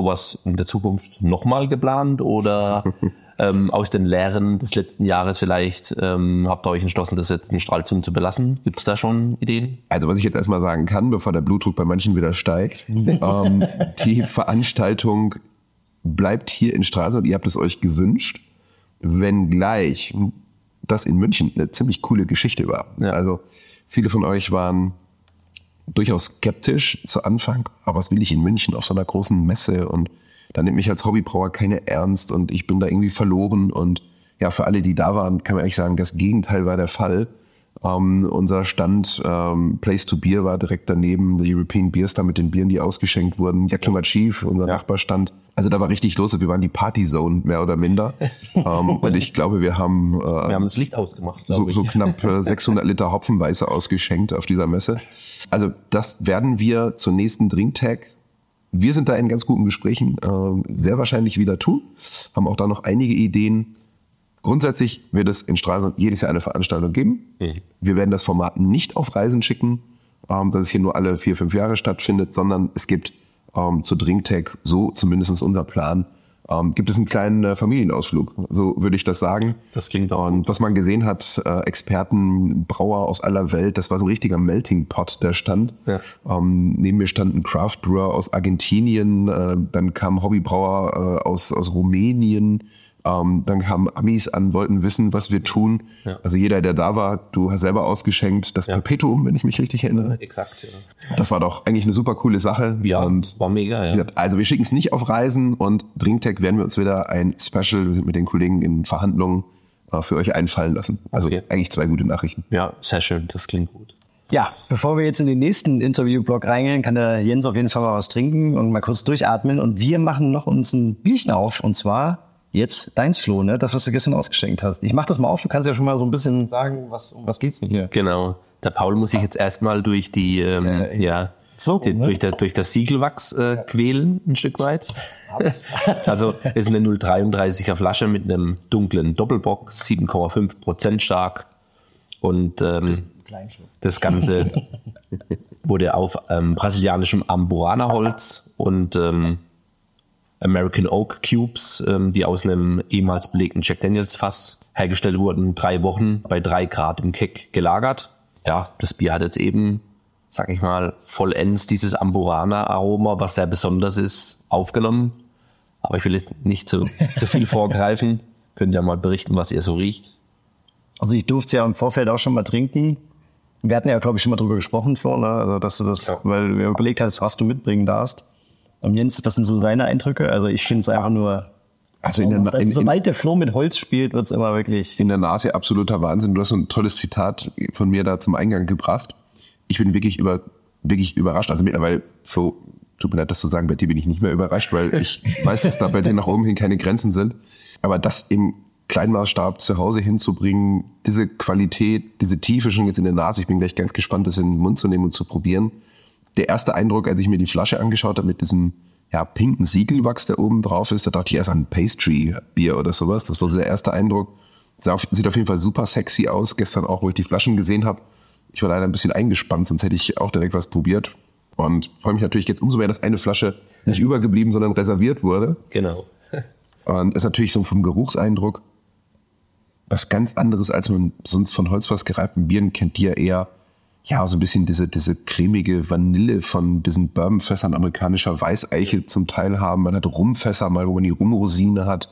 sowas in der Zukunft nochmal geplant oder <laughs> ähm, aus den Lehren des letzten Jahres vielleicht ähm, habt ihr euch entschlossen, das jetzt in Stralsund zu belassen? Gibt es da schon Ideen? Also was ich jetzt erstmal sagen kann, bevor der Blutdruck bei manchen wieder steigt, <laughs> ähm, die Veranstaltung bleibt hier in Stralsund. Ihr habt es euch gewünscht, wenngleich das in München eine ziemlich coole Geschichte war. Ja. Also viele von euch waren durchaus skeptisch zu Anfang. Aber was will ich in München auf so einer großen Messe? Und da nimmt mich als Hobbybrauer keine ernst und ich bin da irgendwie verloren. Und ja, für alle, die da waren, kann man ehrlich sagen, das Gegenteil war der Fall. Ähm, unser Stand ähm, Place to Beer war direkt daneben, der European Beer Star mit den Bieren, die ausgeschenkt wurden. Yakima Chief, unser ja. Nachbarstand. Also da war richtig los. Wir waren die Partyzone, mehr oder minder. <laughs> ähm, und ich glaube, wir haben... Äh, wir haben das Licht ausgemacht, so, ich. so knapp äh, 600 Liter Hopfenweiße ausgeschenkt auf dieser Messe. Also das werden wir zur nächsten Drinktag wir sind da in ganz guten Gesprächen äh, sehr wahrscheinlich wieder tun, haben auch da noch einige Ideen. Grundsätzlich wird es in Stralsund jedes Jahr eine Veranstaltung geben. Mhm. Wir werden das Format nicht auf Reisen schicken, ähm, dass es hier nur alle vier, fünf Jahre stattfindet, sondern es gibt ähm, zur Drinktag, so zumindest unser Plan, ähm, gibt es einen kleinen äh, Familienausflug. So würde ich das sagen. Das klingt auch. Und was man gesehen hat, äh, Experten, Brauer aus aller Welt, das war so ein richtiger Melting Pot, der stand. Ja. Ähm, neben mir stand ein Craft Brewer aus Argentinien, äh, dann kam Hobbybrauer äh, aus, aus Rumänien, ähm, dann kamen Amis an, wollten wissen, was wir tun. Ja. Also jeder, der da war, du hast selber ausgeschenkt das ja. Perpetuum, wenn ich mich richtig erinnere. Exakt, ja. Das war doch eigentlich eine super coole Sache. Ja, und war mega, ja. Also wir schicken es nicht auf Reisen und Drinktech werden wir uns wieder ein Special, wir sind mit den Kollegen in Verhandlungen, äh, für euch einfallen lassen. Also okay. eigentlich zwei gute Nachrichten. Ja, sehr schön, das klingt gut. Ja, bevor wir jetzt in den nächsten Interviewblock reingehen, kann der Jens auf jeden Fall mal was trinken und mal kurz durchatmen. Und wir machen noch uns ein Bierchen auf. Und zwar Jetzt deins, Flo, ne? Das, was du gestern ausgeschenkt hast. Ich mach das mal auf, du kannst ja schon mal so ein bisschen sagen, was, um was geht's denn hier? Genau. Der Paul muss sich jetzt erstmal durch die, ähm, äh, ja, so, die, ne? durch, der, durch das Siegelwachs äh, quälen, ein Stück weit. <laughs> also ist eine 0,33er Flasche mit einem dunklen Doppelbock, 7,5 Prozent stark. Und ähm, das Ganze <laughs> wurde auf ähm, brasilianischem Amburana-Holz und ähm, American Oak Cubes, ähm, die aus einem ehemals belegten Jack Daniels Fass hergestellt wurden, drei Wochen bei drei Grad im Keck gelagert. Ja, das Bier hat jetzt eben, sag ich mal, vollends dieses Amburana-Aroma, was sehr besonders ist, aufgenommen. Aber ich will jetzt nicht zu, <laughs> zu viel vorgreifen. Könnt ihr mal berichten, was ihr so riecht? Also ich durfte es ja im Vorfeld auch schon mal trinken. Wir hatten ja, glaube ich, schon mal drüber gesprochen, Flo, ne? also dass du das, ja. weil wir überlegt hast, was du mitbringen darfst. Und Jens, was sind so deine Eindrücke? Also ich finde es einfach nur. Also in der, in, sobald der Flo mit Holz spielt, wird's immer wirklich. In der Nase absoluter Wahnsinn. Du hast so ein tolles Zitat von mir da zum Eingang gebracht. Ich bin wirklich über, wirklich überrascht. Also mittlerweile, Flo, tut mir leid, das zu sagen, bei dir bin ich nicht mehr überrascht, weil ich <laughs> weiß, dass da bei dir nach oben hin keine Grenzen sind. Aber das im Kleinmaßstab zu Hause hinzubringen, diese Qualität, diese Tiefe schon jetzt in der Nase, ich bin gleich ganz gespannt, das in den Mund zu nehmen und zu probieren der erste Eindruck, als ich mir die Flasche angeschaut habe mit diesem ja, pinken Siegelwachs, der oben drauf ist, da dachte ich erst an Pastry-Bier oder sowas. Das war so der erste Eindruck. Sieht auf jeden Fall super sexy aus. Gestern auch, wo ich die Flaschen gesehen habe. Ich war leider ein bisschen eingespannt, sonst hätte ich auch direkt was probiert. Und freue mich natürlich jetzt umso mehr, dass eine Flasche nicht übergeblieben, sondern reserviert wurde. Genau. <laughs> Und ist natürlich so vom Geruchseindruck was ganz anderes, als man sonst von Holzfass gereiften Bieren kennt, die ja eher ja, so ein bisschen diese, diese cremige Vanille von diesen Bourbonfässern amerikanischer Weißeiche zum Teil haben. Man hat Rumfässer mal, wo man die Rumrosine hat.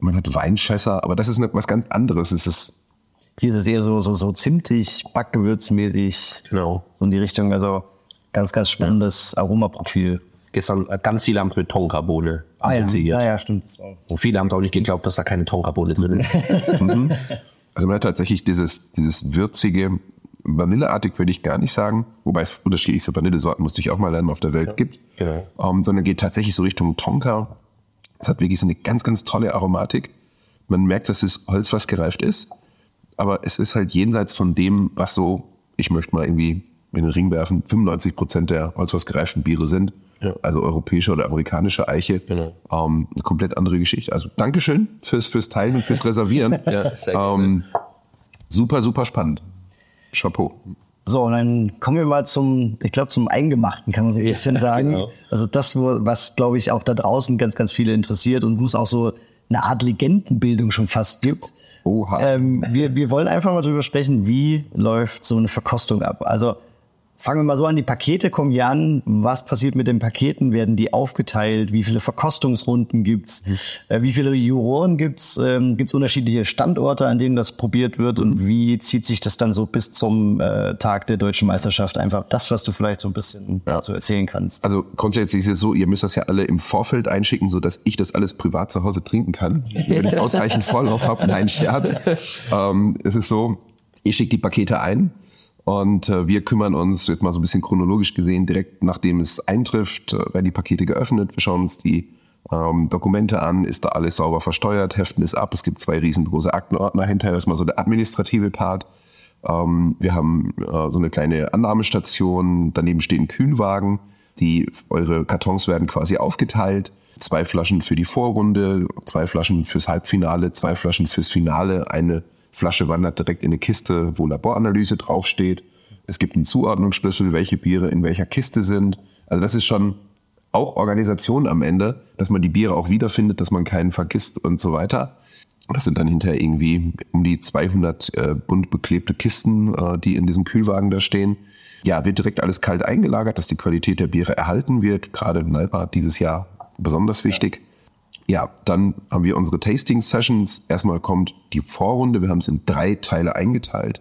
Man hat Weinfässer, aber das ist was ganz anderes. Es ist hier ist es eher so, so, so zimtig, backgewürzmäßig. Genau. So in die Richtung. Also ganz, ganz spannendes ja. Aromaprofil. Gestern äh, ganz viele haben es mit Tonkabohne ah, ja. ja, ja, stimmt. Und viele haben auch nicht geglaubt, dass da keine Tonkabohne drin ist. <laughs> mhm. Also man hat tatsächlich dieses, dieses würzige, Vanilleartig würde ich gar nicht sagen, wobei es unterschiedlichste Vanillesorten, musste ich auch mal lernen, auf der Welt ja. gibt, genau. ähm, sondern geht tatsächlich so Richtung Tonka. Es hat wirklich so eine ganz, ganz tolle Aromatik. Man merkt, dass es Holz, was gereift ist, aber es ist halt jenseits von dem, was so, ich möchte mal irgendwie in den Ring werfen, 95 Prozent der Holzfass gereiften Biere sind. Ja. Also europäische oder amerikanische Eiche. Genau. Ähm, eine komplett andere Geschichte. Also Dankeschön fürs, fürs Teilen und fürs <laughs> Reservieren. ja, ähm, super, super spannend. Chapeau. So, und dann kommen wir mal zum, ich glaube, zum Eingemachten, kann man so ein bisschen ja, <laughs> sagen. Genau. Also das, was, glaube ich, auch da draußen ganz, ganz viele interessiert und wo es auch so eine Art Legendenbildung schon fast gibt. Oha. Ähm, wir, wir wollen einfach mal drüber sprechen, wie läuft so eine Verkostung ab. Also Fangen wir mal so an, die Pakete kommen hier an. Was passiert mit den Paketen? Werden die aufgeteilt? Wie viele Verkostungsrunden gibt's? Mhm. Äh, wie viele Juroren gibt's? Ähm, gibt's unterschiedliche Standorte, an denen das probiert wird? Und wie zieht sich das dann so bis zum äh, Tag der deutschen Meisterschaft? Einfach das, was du vielleicht so ein bisschen ja. so erzählen kannst. Also grundsätzlich ist es so, ihr müsst das ja alle im Vorfeld einschicken, so dass ich das alles privat zu Hause trinken kann, wenn ich <laughs> ausreichend Vorlauf habe. Nein, Scherz. <laughs> Ähm, es ist so, ich schicke die Pakete ein und äh, wir kümmern uns jetzt mal so ein bisschen chronologisch gesehen direkt nachdem es eintrifft, äh, werden die Pakete geöffnet. Wir schauen uns die ähm, Dokumente an, ist da alles sauber versteuert, heften es ab. Es gibt zwei riesengroße Aktenordner hinterher, das ist mal so der administrative Part. Ähm, wir haben äh, so eine kleine Annahmestation, daneben stehen Kühlwagen. Die, eure Kartons werden quasi aufgeteilt. Zwei Flaschen für die Vorrunde, zwei Flaschen fürs Halbfinale, zwei Flaschen fürs Finale, eine Flasche wandert direkt in eine Kiste, wo Laboranalyse draufsteht. Es gibt einen Zuordnungsschlüssel, welche Biere in welcher Kiste sind. Also das ist schon auch Organisation am Ende, dass man die Biere auch wiederfindet, dass man keinen vergisst und so weiter. Das sind dann hinterher irgendwie um die 200 äh, bunt beklebte Kisten, äh, die in diesem Kühlwagen da stehen. Ja, wird direkt alles kalt eingelagert, dass die Qualität der Biere erhalten wird. Gerade in Nalpa dieses Jahr besonders wichtig. Ja, dann haben wir unsere Tasting Sessions. Erstmal kommt die Vorrunde. Wir haben es in drei Teile eingeteilt.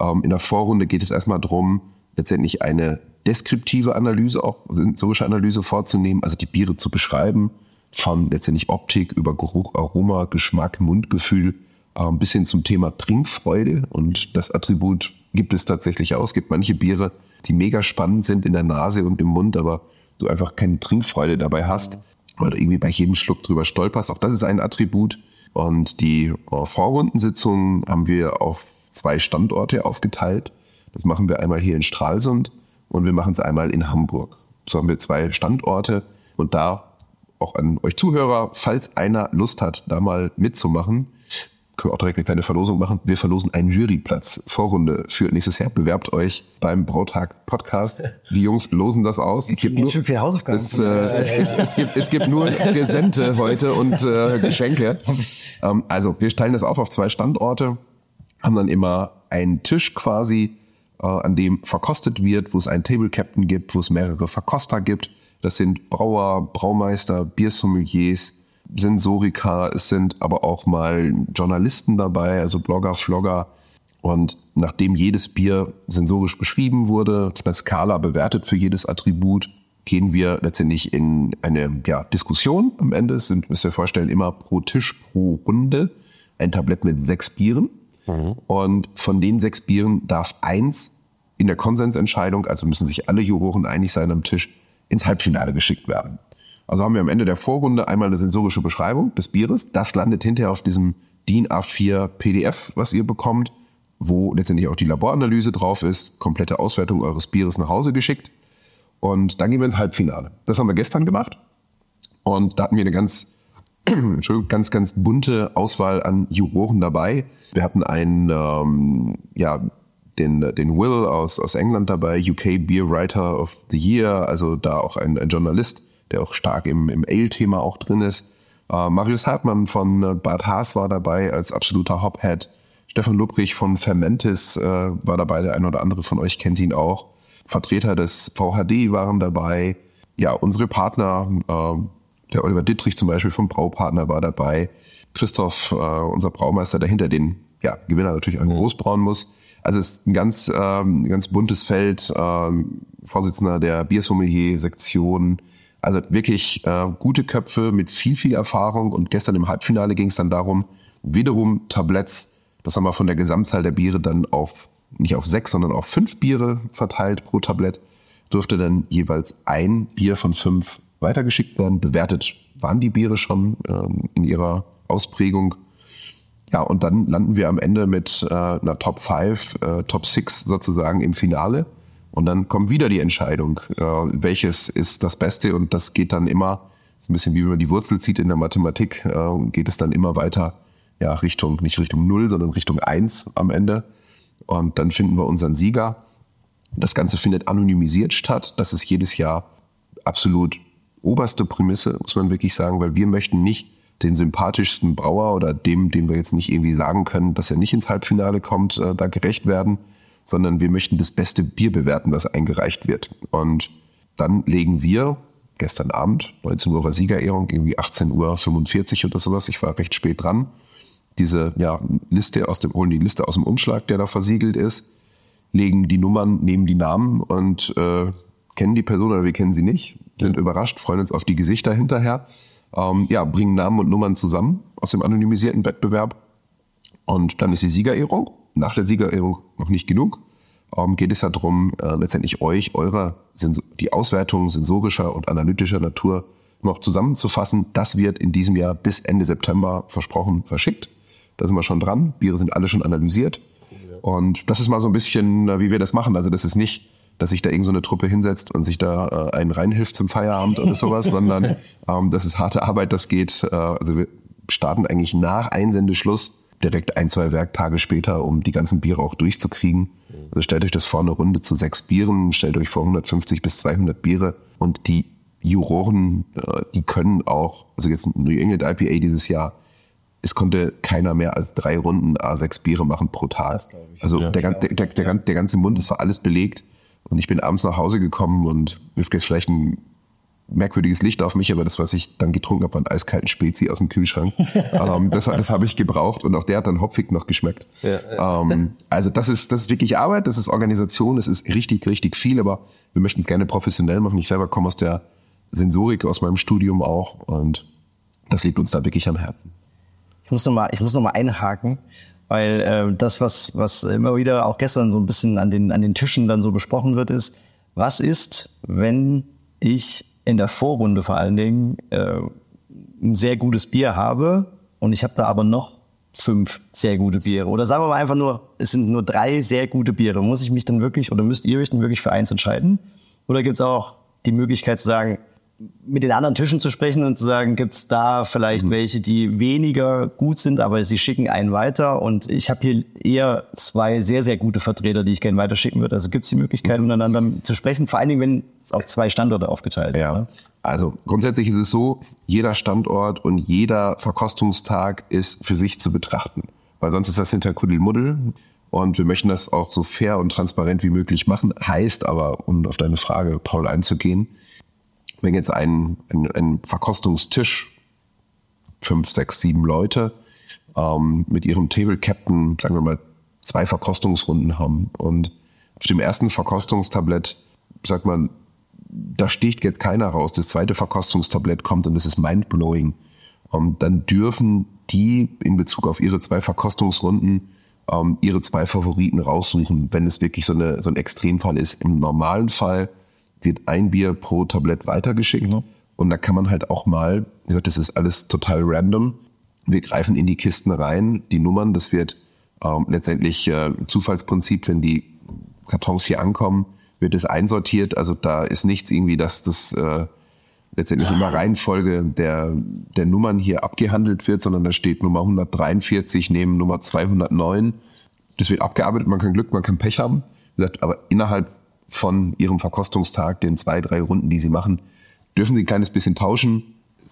Ähm, in der Vorrunde geht es erstmal darum, letztendlich eine deskriptive Analyse, auch sensorische Analyse vorzunehmen, also die Biere zu beschreiben, von letztendlich Optik über Geruch, Aroma, Geschmack, Mundgefühl, ähm, bis hin zum Thema Trinkfreude. Und das Attribut gibt es tatsächlich auch. Es gibt manche Biere, die mega spannend sind in der Nase und im Mund, aber du einfach keine Trinkfreude dabei hast oder irgendwie bei jedem Schluck drüber stolperst. Auch das ist ein Attribut. Und die äh, Vorrundensitzungen haben wir auf zwei Standorte aufgeteilt. Das machen wir einmal hier in Stralsund und wir machen es einmal in Hamburg. So haben wir zwei Standorte und da auch an euch Zuhörer, falls einer Lust hat, da mal mitzumachen, können wir auch direkt eine kleine Verlosung machen. Wir verlosen einen Juryplatz Vorrunde für nächstes Jahr. Bewerbt euch beim Brautag Podcast. Die Jungs losen das aus. Es gibt nur schon viel Hausaufgaben. Es, äh, es, es, es, gibt, es gibt nur Präsente heute und äh, Geschenke. Ähm, also wir teilen das auf auf zwei Standorte, haben dann immer einen Tisch quasi, äh, an dem verkostet wird, wo es einen Table Captain gibt, wo es mehrere Verkoster gibt. Das sind Brauer, Braumeister, Biersommeliers, Sensoriker, es sind aber auch mal Journalisten dabei, also Blogger, Vlogger. Und nachdem jedes Bier sensorisch beschrieben wurde, eine Skala bewertet für jedes Attribut, gehen wir letztendlich in eine ja, Diskussion. Am Ende Es sind, müsst ihr vorstellen, immer pro Tisch, pro Runde ein Tablett mit sechs Bieren. Mhm. Und von den sechs Bieren darf eins in der Konsensentscheidung, also müssen sich alle Juroren einig sein am Tisch, ins Halbfinale geschickt werden. Also haben wir am Ende der Vorrunde einmal eine sensorische Beschreibung des Bieres. Das landet hinterher auf diesem DIN A4 PDF, was ihr bekommt, wo letztendlich auch die Laboranalyse drauf ist, komplette Auswertung eures Bieres nach Hause geschickt. Und dann gehen wir ins Halbfinale. Das haben wir gestern gemacht. Und da hatten wir eine ganz, <clears throat> Entschuldigung, ganz, ganz bunte Auswahl an Juroren dabei. Wir hatten einen, ähm, ja, den, den Will aus, aus England dabei, UK Beer Writer of the Year, also da auch ein, ein Journalist, der auch stark im, im Ale-Thema auch drin ist. Äh, Marius Hartmann von äh, Bad Haas war dabei als absoluter Hophead. Stefan Lupprich von Fermentis äh, war dabei, der ein oder andere von euch kennt ihn auch. Vertreter des VHD waren dabei. Ja, unsere Partner, äh, der Oliver Dittrich zum Beispiel vom Braupartner war dabei. Christoph, äh, unser Braumeister, dahinter den ja, Gewinner natürlich auch großbrauen muss. Also es ist ein ganz, ähm, ganz buntes Feld, ähm, Vorsitzender der Biersommelier-Sektion. Also wirklich äh, gute Köpfe mit viel, viel Erfahrung. Und gestern im Halbfinale ging es dann darum, wiederum Tabletts, das haben wir von der Gesamtzahl der Biere dann auf, nicht auf sechs, sondern auf fünf Biere verteilt pro Tablett, durfte dann jeweils ein Bier von fünf weitergeschickt werden. Bewertet waren die Biere schon ähm, in ihrer Ausprägung. Ja, und dann landen wir am Ende mit äh, einer Top 5, äh, Top 6 sozusagen im Finale. Und dann kommt wieder die Entscheidung, äh, welches ist das Beste. Und das geht dann immer, ist ein bisschen wie wenn man die Wurzel zieht in der Mathematik, äh, geht es dann immer weiter, ja, Richtung, nicht Richtung Null, sondern Richtung Eins am Ende. Und dann finden wir unseren Sieger. Das Ganze findet anonymisiert statt. Das ist jedes Jahr absolut oberste Prämisse, muss man wirklich sagen, weil wir möchten nicht den sympathischsten Brauer oder dem, den wir jetzt nicht irgendwie sagen können, dass er nicht ins Halbfinale kommt, äh, da gerecht werden, sondern wir möchten das beste Bier bewerten, was eingereicht wird. Und dann legen wir gestern Abend, 19 Uhr war Siegerehrung, irgendwie 18.45 Uhr oder sowas, ich war recht spät dran, diese ja, Liste aus dem, holen die Liste aus dem Umschlag, der da versiegelt ist, legen die Nummern, nehmen die Namen und äh, kennen die Person oder wir kennen sie nicht, sind überrascht, freuen uns auf die Gesichter hinterher ähm, ja, bringen Namen und Nummern zusammen aus dem anonymisierten Wettbewerb. Und dann ist die Siegerehrung. Nach der Siegerehrung noch nicht genug. Ähm, geht es ja darum, äh, letztendlich euch, eure, die Auswertung sensorischer und analytischer Natur noch zusammenzufassen. Das wird in diesem Jahr bis Ende September versprochen verschickt. Da sind wir schon dran. Biere sind alle schon analysiert. Und das ist mal so ein bisschen, äh, wie wir das machen. Also das ist nicht dass sich da irgendeine so eine Truppe hinsetzt und sich da äh, einen reinhilft zum Feierabend oder sowas, <laughs> sondern ähm, das ist harte Arbeit, das geht. Äh, also wir starten eigentlich nach Einsendeschluss direkt ein, zwei Werktage später, um die ganzen Biere auch durchzukriegen. Also stellt euch das vor, eine Runde zu sechs Bieren, stellt euch vor 150 bis 200 Biere und die Juroren, äh, die können auch, also jetzt ein New England IPA dieses Jahr, es konnte keiner mehr als drei Runden A6 Biere machen pro Tag. Also ja. der, der, der, der, der ganze Mund, es war alles belegt. Und ich bin abends nach Hause gekommen und wirft jetzt vielleicht ein merkwürdiges Licht auf mich, aber das, was ich dann getrunken habe, war ein eiskalten Spezi aus dem Kühlschrank. <laughs> ähm, das das habe ich gebraucht und auch der hat dann hopfig noch geschmeckt. Ja, ja. Ähm, also das ist, das ist wirklich Arbeit, das ist Organisation, das ist richtig, richtig viel, aber wir möchten es gerne professionell machen. Ich selber komme aus der Sensorik, aus meinem Studium auch und das liegt uns da wirklich am Herzen. Ich muss noch mal, ich muss noch mal einhaken weil äh, das, was, was immer wieder auch gestern so ein bisschen an den, an den Tischen dann so besprochen wird, ist, was ist, wenn ich in der Vorrunde vor allen Dingen äh, ein sehr gutes Bier habe und ich habe da aber noch fünf sehr gute Biere. Oder sagen wir mal einfach nur, es sind nur drei sehr gute Biere. Muss ich mich dann wirklich oder müsst ihr euch dann wirklich für eins entscheiden? Oder gibt es auch die Möglichkeit zu sagen, mit den anderen Tischen zu sprechen und zu sagen, gibt's da vielleicht mhm. welche, die weniger gut sind, aber sie schicken einen weiter. Und ich habe hier eher zwei sehr, sehr gute Vertreter, die ich gerne weiterschicken würde. Also gibt's die Möglichkeit, mhm. miteinander zu sprechen, vor allen Dingen, wenn es auf zwei Standorte aufgeteilt ja. ist. Ne? Also grundsätzlich ist es so, jeder Standort und jeder Verkostungstag ist für sich zu betrachten. Weil sonst ist das hinter Kuddelmuddel. Und wir möchten das auch so fair und transparent wie möglich machen. Heißt aber, um auf deine Frage, Paul, einzugehen, wenn jetzt ein, ein, ein Verkostungstisch, fünf, sechs, sieben Leute, ähm, mit ihrem Table Captain, sagen wir mal, zwei Verkostungsrunden haben und auf dem ersten Verkostungstablett sagt man, da sticht jetzt keiner raus. Das zweite Verkostungstablett kommt und das ist mindblowing. Und dann dürfen die in Bezug auf ihre zwei Verkostungsrunden ähm, ihre zwei Favoriten raussuchen, wenn es wirklich so, eine, so ein Extremfall ist. Im normalen Fall wird ein Bier pro Tablett weitergeschickt. Mhm. Und da kann man halt auch mal, wie gesagt, das ist alles total random. Wir greifen in die Kisten rein, die Nummern, das wird ähm, letztendlich äh, Zufallsprinzip, wenn die Kartons hier ankommen, wird es einsortiert. Also da ist nichts irgendwie, dass das äh, letztendlich immer Reihenfolge der, der Nummern hier abgehandelt wird, sondern da steht Nummer 143 neben Nummer 209. Das wird abgearbeitet, man kann Glück, man kann Pech haben. Wie gesagt, aber innerhalb von ihrem Verkostungstag, den zwei, drei Runden, die sie machen, dürfen sie ein kleines bisschen tauschen.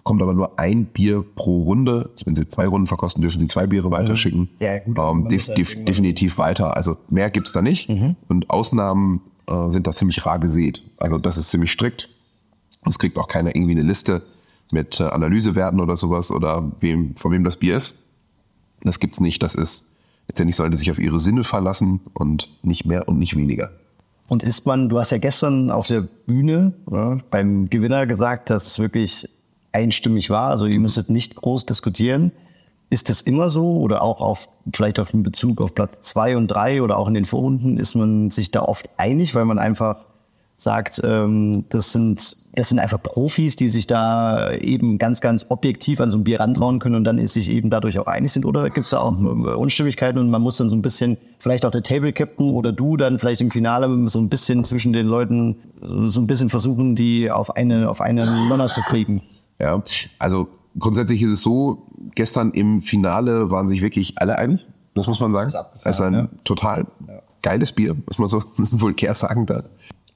kommt aber nur ein Bier pro Runde. Also wenn Sie zwei Runden verkosten, dürfen Sie zwei Biere weiterschicken. Ja, gut, Ähm, def halt def definitiv weiter. Also mehr gibt's da nicht. Und Ausnahmen äh, sind da ziemlich rar gesät. Also das ist ziemlich strikt. Es kriegt auch keiner irgendwie eine Liste mit äh, Analysewerten oder sowas oder wem, von wem das Bier ist. Das gibt's nicht. Das ist, letztendlich sollte sich auf ihre Sinne verlassen und nicht mehr und nicht weniger. Und ist man, du hast ja gestern auf der Bühne ja, beim Gewinner gesagt, dass es wirklich einstimmig war, also ihr müsstet nicht groß diskutieren. Ist das immer so oder auch auf, vielleicht auf den Bezug auf Platz zwei und drei oder auch in den Vorrunden ist man sich da oft einig, weil man einfach sagt, ähm, das sind, das sind einfach Profis, die sich da eben ganz, ganz objektiv an so ein Bier rantrauen können und dann ist sich eben dadurch auch einig sind? Oder gibt es da auch äh, Unstimmigkeiten und man muss dann so ein bisschen, vielleicht auch der Table Captain oder du dann vielleicht im Finale so ein bisschen zwischen den Leuten so ein bisschen versuchen, die auf eine, auf eine Nonner zu kriegen? Ja, also grundsätzlich ist es so, gestern im Finale waren sich wirklich alle einig, das muss man sagen. ist abgefahren, Es ist ein ja. total geiles Bier, muss man so <laughs> vulgär sagen da.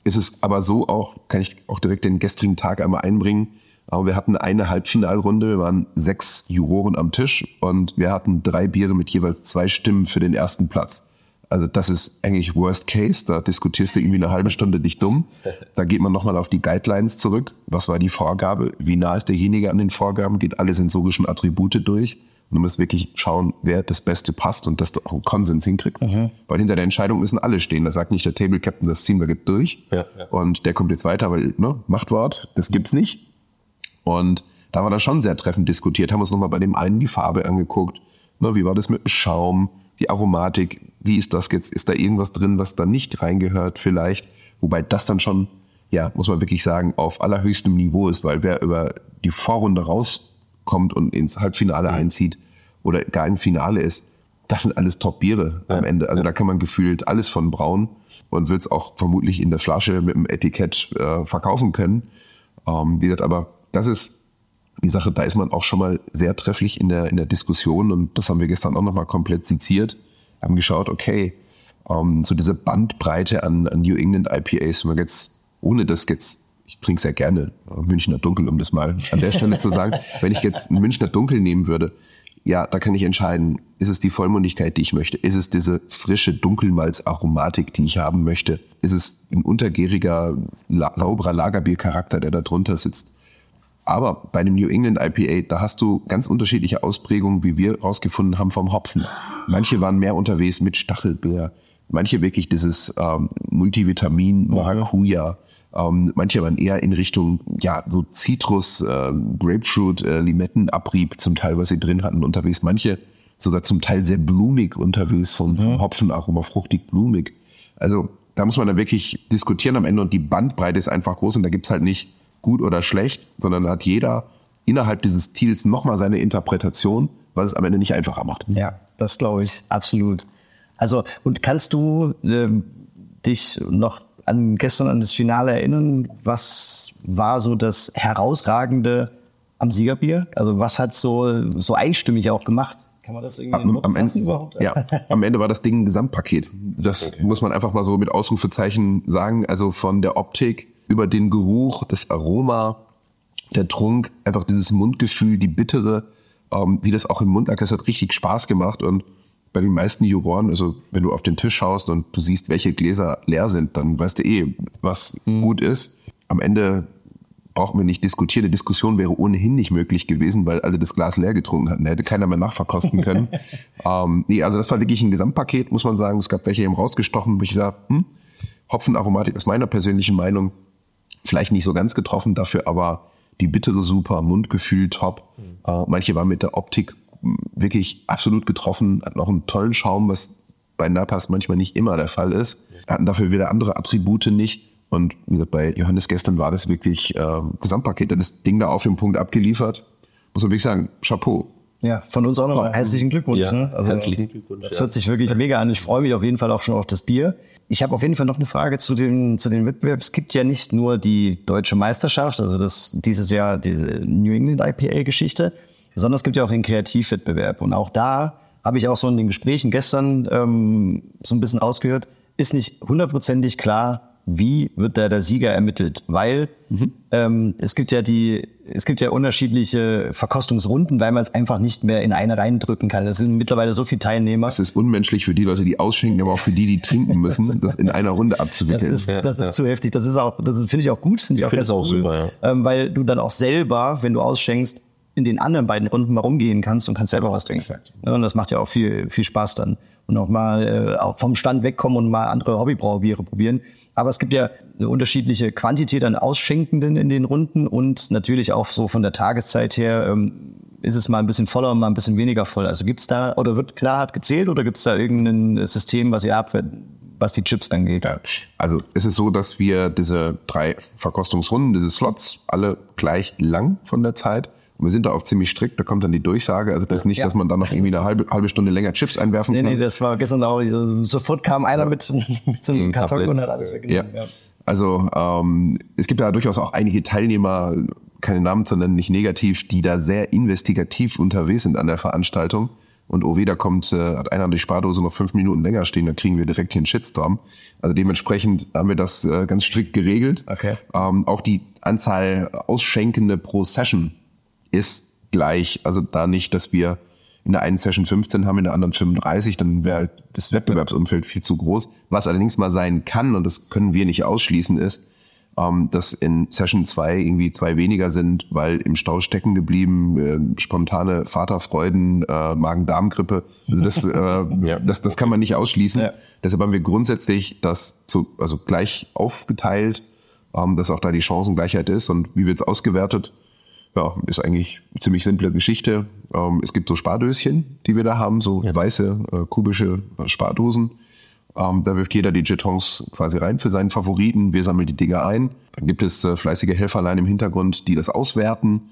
Ist es aber so auch, kann ich auch direkt den gestrigen Tag einmal einbringen. Aber wir hatten eine Halbfinalrunde, wir waren sechs Juroren am Tisch und wir hatten drei Biere mit jeweils zwei Stimmen für den ersten Platz. Also das ist eigentlich Worst Case, da diskutierst du irgendwie eine halbe Stunde dich dumm. Da geht man nochmal auf die Guidelines zurück. Was war die Vorgabe? Wie nah ist derjenige an den Vorgaben? Geht alle sensorischen Attribute durch? Und du musst wirklich schauen, wer das Beste passt und dass du auch einen Konsens hinkriegst. Weil hinter der Entscheidung müssen alle stehen. Da sagt nicht der Table Captain, das ziehen wir jetzt durch. Ja, ja. Und der kommt jetzt weiter, weil, ne, Machtwort, das gibt's nicht. Und da haben wir dann schon sehr treffend diskutiert, haben uns nochmal bei dem einen die Farbe angeguckt. Ne, wie war das mit dem Schaum, die Aromatik, wie ist das jetzt? Ist da irgendwas drin, was da nicht reingehört vielleicht? Wobei das dann schon, ja, muss man wirklich sagen, auf allerhöchstem Niveau ist, weil wer über die Vorrunde rauskommt und ins Halbfinale einzieht oder gar im Finale ist, das sind alles Top-Biere am Ende. Also da kann man gefühlt alles von brauen und wird es auch vermutlich in der Flasche mit dem Etikett äh, verkaufen können. Ähm, wie gesagt, aber das ist die Sache, da ist man auch schon mal sehr trefflich in der, in der Diskussion und das haben wir gestern auch nochmal komplett seziert. Haben geschaut, okay, ähm, so diese Bandbreite an, an New England IPAs, wenn man jetzt, ohne das jetzt, ich trinke sehr gerne äh, Münchner Dunkel, um das mal an der Stelle zu sagen, <laughs> wenn ich jetzt ein Münchner Dunkel nehmen würde, ja, da kann ich entscheiden, ist es die Vollmundigkeit, die ich möchte? Ist es diese frische Dunkelmalz-Aromatik, die ich haben möchte? Ist es ein untergäriger, la sauberer Lagerbiercharakter, der da drunter sitzt? Aber bei dem New England IPA, da hast du ganz unterschiedliche Ausprägungen, wie wir rausgefunden haben vom Hopfen. Manche waren mehr unterwegs mit Stachelbeer, manche wirklich dieses ähm, Multivitamin, Maracuja, ähm, manche waren eher in Richtung, ja, so Zitrus, äh, Grapefruit, äh, Limettenabrieb zum Teil, was sie drin hatten, unterwegs. Manche sogar zum Teil sehr blumig unterwegs, vom, vom Hopfenaroma, fruchtig blumig. Also da muss man dann wirklich diskutieren am Ende und die Bandbreite ist einfach groß und da gibt's halt nicht gut oder schlecht, sondern da hat jeder innerhalb dieses Stils nochmal seine Interpretation, was es am Ende nicht einfacher macht. Ja, das glaube ich absolut. Also und kannst du ähm, dich noch an gestern an das Finale erinnern? Was war so das herausragende am Siegerbier? Also was hat so so einstimmig auch gemacht? Kann man das irgendwie in am, am Ende, überhaupt? Ja, <laughs> am Ende war das Ding ein Gesamtpaket. Das muss man einfach mal so mit Ausrufezeichen sagen. Also von der Optik über den Geruch, das Aroma, der Trunk, einfach dieses Mundgefühl, die bittere, ähm, wie das auch im Mund lag, das hat richtig Spaß gemacht und bei den meisten Juroren, also wenn du auf den Tisch schaust und du siehst, welche Gläser leer sind, dann weißt du eh, was gut ist. Am Ende brauchen wir nicht diskutieren. Die Diskussion wäre ohnehin nicht möglich gewesen, weil alle das Glas leer getrunken hatten. Da hätte keiner mehr nachverkosten können. <laughs> ähm, nee, also das war wirklich ein Gesamtpaket, muss man sagen. Es gab welche, die haben rausgestochen, wo ich sage, hm, Hopfenaromatik aus meiner persönlichen Meinung vielleicht nicht so ganz getroffen, dafür aber die bittere super, Mundgefühl top. Äh, manche waren mit der Optik wirklich absolut getroffen, hatten auch einen tollen Schaum, was bei Napas manchmal nicht immer der Fall ist. Hatten dafür wieder andere Attribute nicht. Und wie gesagt, bei Johannes gestern war das wirklich äh, Gesamtpaket. Der hat das Ding da auf den Punkt abgeliefert. Muss man wirklich sagen, Chapeau. Ja, von uns auch nochmal herzlichen Glückwunsch. Ja, ne? herzlichen Glückwunsch, Das ja. hört sich wirklich mega an. Ich freue mich auf jeden Fall auch schon auf das Bier. Ich habe auf jeden Fall noch eine Frage zu den, zu den Wettbewerben. Es gibt ja nicht nur die deutsche Meisterschaft, also das dieses Jahr die New England IPA-Geschichte, sondern es gibt ja auch den Kreativwettbewerb. Und auch da habe ich auch so in den Gesprächen gestern ähm, so ein bisschen rausgehört, ist nicht hundertprozentig klar, wie wird da der Sieger ermittelt? Weil mhm. ähm, es gibt ja die, es gibt ja unterschiedliche Verkostungsrunden, weil man es einfach nicht mehr in eine reindrücken kann. Es sind mittlerweile so viele Teilnehmer. Es ist unmenschlich für die Leute, die ausschenken, aber auch für die, die trinken müssen, <laughs> das in einer Runde abzuwickeln. Das ist, das ist ja. zu heftig. Das ist auch, das finde ich auch gut, finde ich auch, ganz auch cool, super, ja. ähm, weil du dann auch selber, wenn du ausschenkst, in den anderen beiden Runden mal rumgehen kannst und kannst selber was trinken. Exakt. und das macht ja auch viel, viel Spaß dann. Und auch mal äh, auch vom Stand wegkommen und mal andere Hobbybrauerbiere probieren. Aber es gibt ja eine unterschiedliche Quantität an Ausschenkenden in den Runden und natürlich auch so von der Tageszeit her ähm, ist es mal ein bisschen voller und mal ein bisschen weniger voll. Also gibt's da, oder wird knallhart gezählt oder gibt's da irgendein System, was ihr habt, was die Chips angeht? Ja, also es ist so, dass wir diese drei Verkostungsrunden, diese Slots, alle gleich lang von der Zeit und wir sind da auch ziemlich strikt, da kommt dann die Durchsage. Also das ist nicht, ja. dass man dann noch irgendwie eine halbe, halbe Stunde länger Chips einwerfen nee, kann. Nee, nee, das war gestern auch, sofort kam einer ja. mit, mit so einem Karton und hat alles weggenommen. Ja. Also ähm, es gibt da durchaus auch einige Teilnehmer, keine Namen zu nennen, nicht negativ, die da sehr investigativ unterwegs sind an der Veranstaltung. Und oh weh, da kommt, äh, hat einer an die Spardose noch fünf Minuten länger stehen, dann kriegen wir direkt hier einen Shitstorm. Also dementsprechend haben wir das äh, ganz strikt geregelt. Okay. Ähm, auch die Anzahl Ausschenkende pro Session ist gleich. Also da nicht, dass wir in der einen Session 15 haben, in der anderen 35, dann wäre das Wettbewerbsumfeld viel zu groß. Was allerdings mal sein kann, und das können wir nicht ausschließen, ist, ähm, dass in Session 2 irgendwie zwei weniger sind, weil im Stau stecken geblieben, äh, spontane Vaterfreuden, äh, Magen-Darm-Grippe. Also das, äh, <laughs> ja. das, das kann man nicht ausschließen. Ja. Deshalb haben wir grundsätzlich das zu, also gleich aufgeteilt, ähm, dass auch da die Chancengleichheit ist. Und wie wird es ausgewertet? Ja, ist eigentlich eine ziemlich simple Geschichte. Ähm, es gibt so Spardöschen, die wir da haben, so ja. weiße, äh, kubische Spardosen. Ähm, da wirft jeder die Jetons quasi rein für seinen Favoriten. Wir sammeln die Dinge ein. Dann gibt es äh, fleißige Helferlein im Hintergrund, die das auswerten.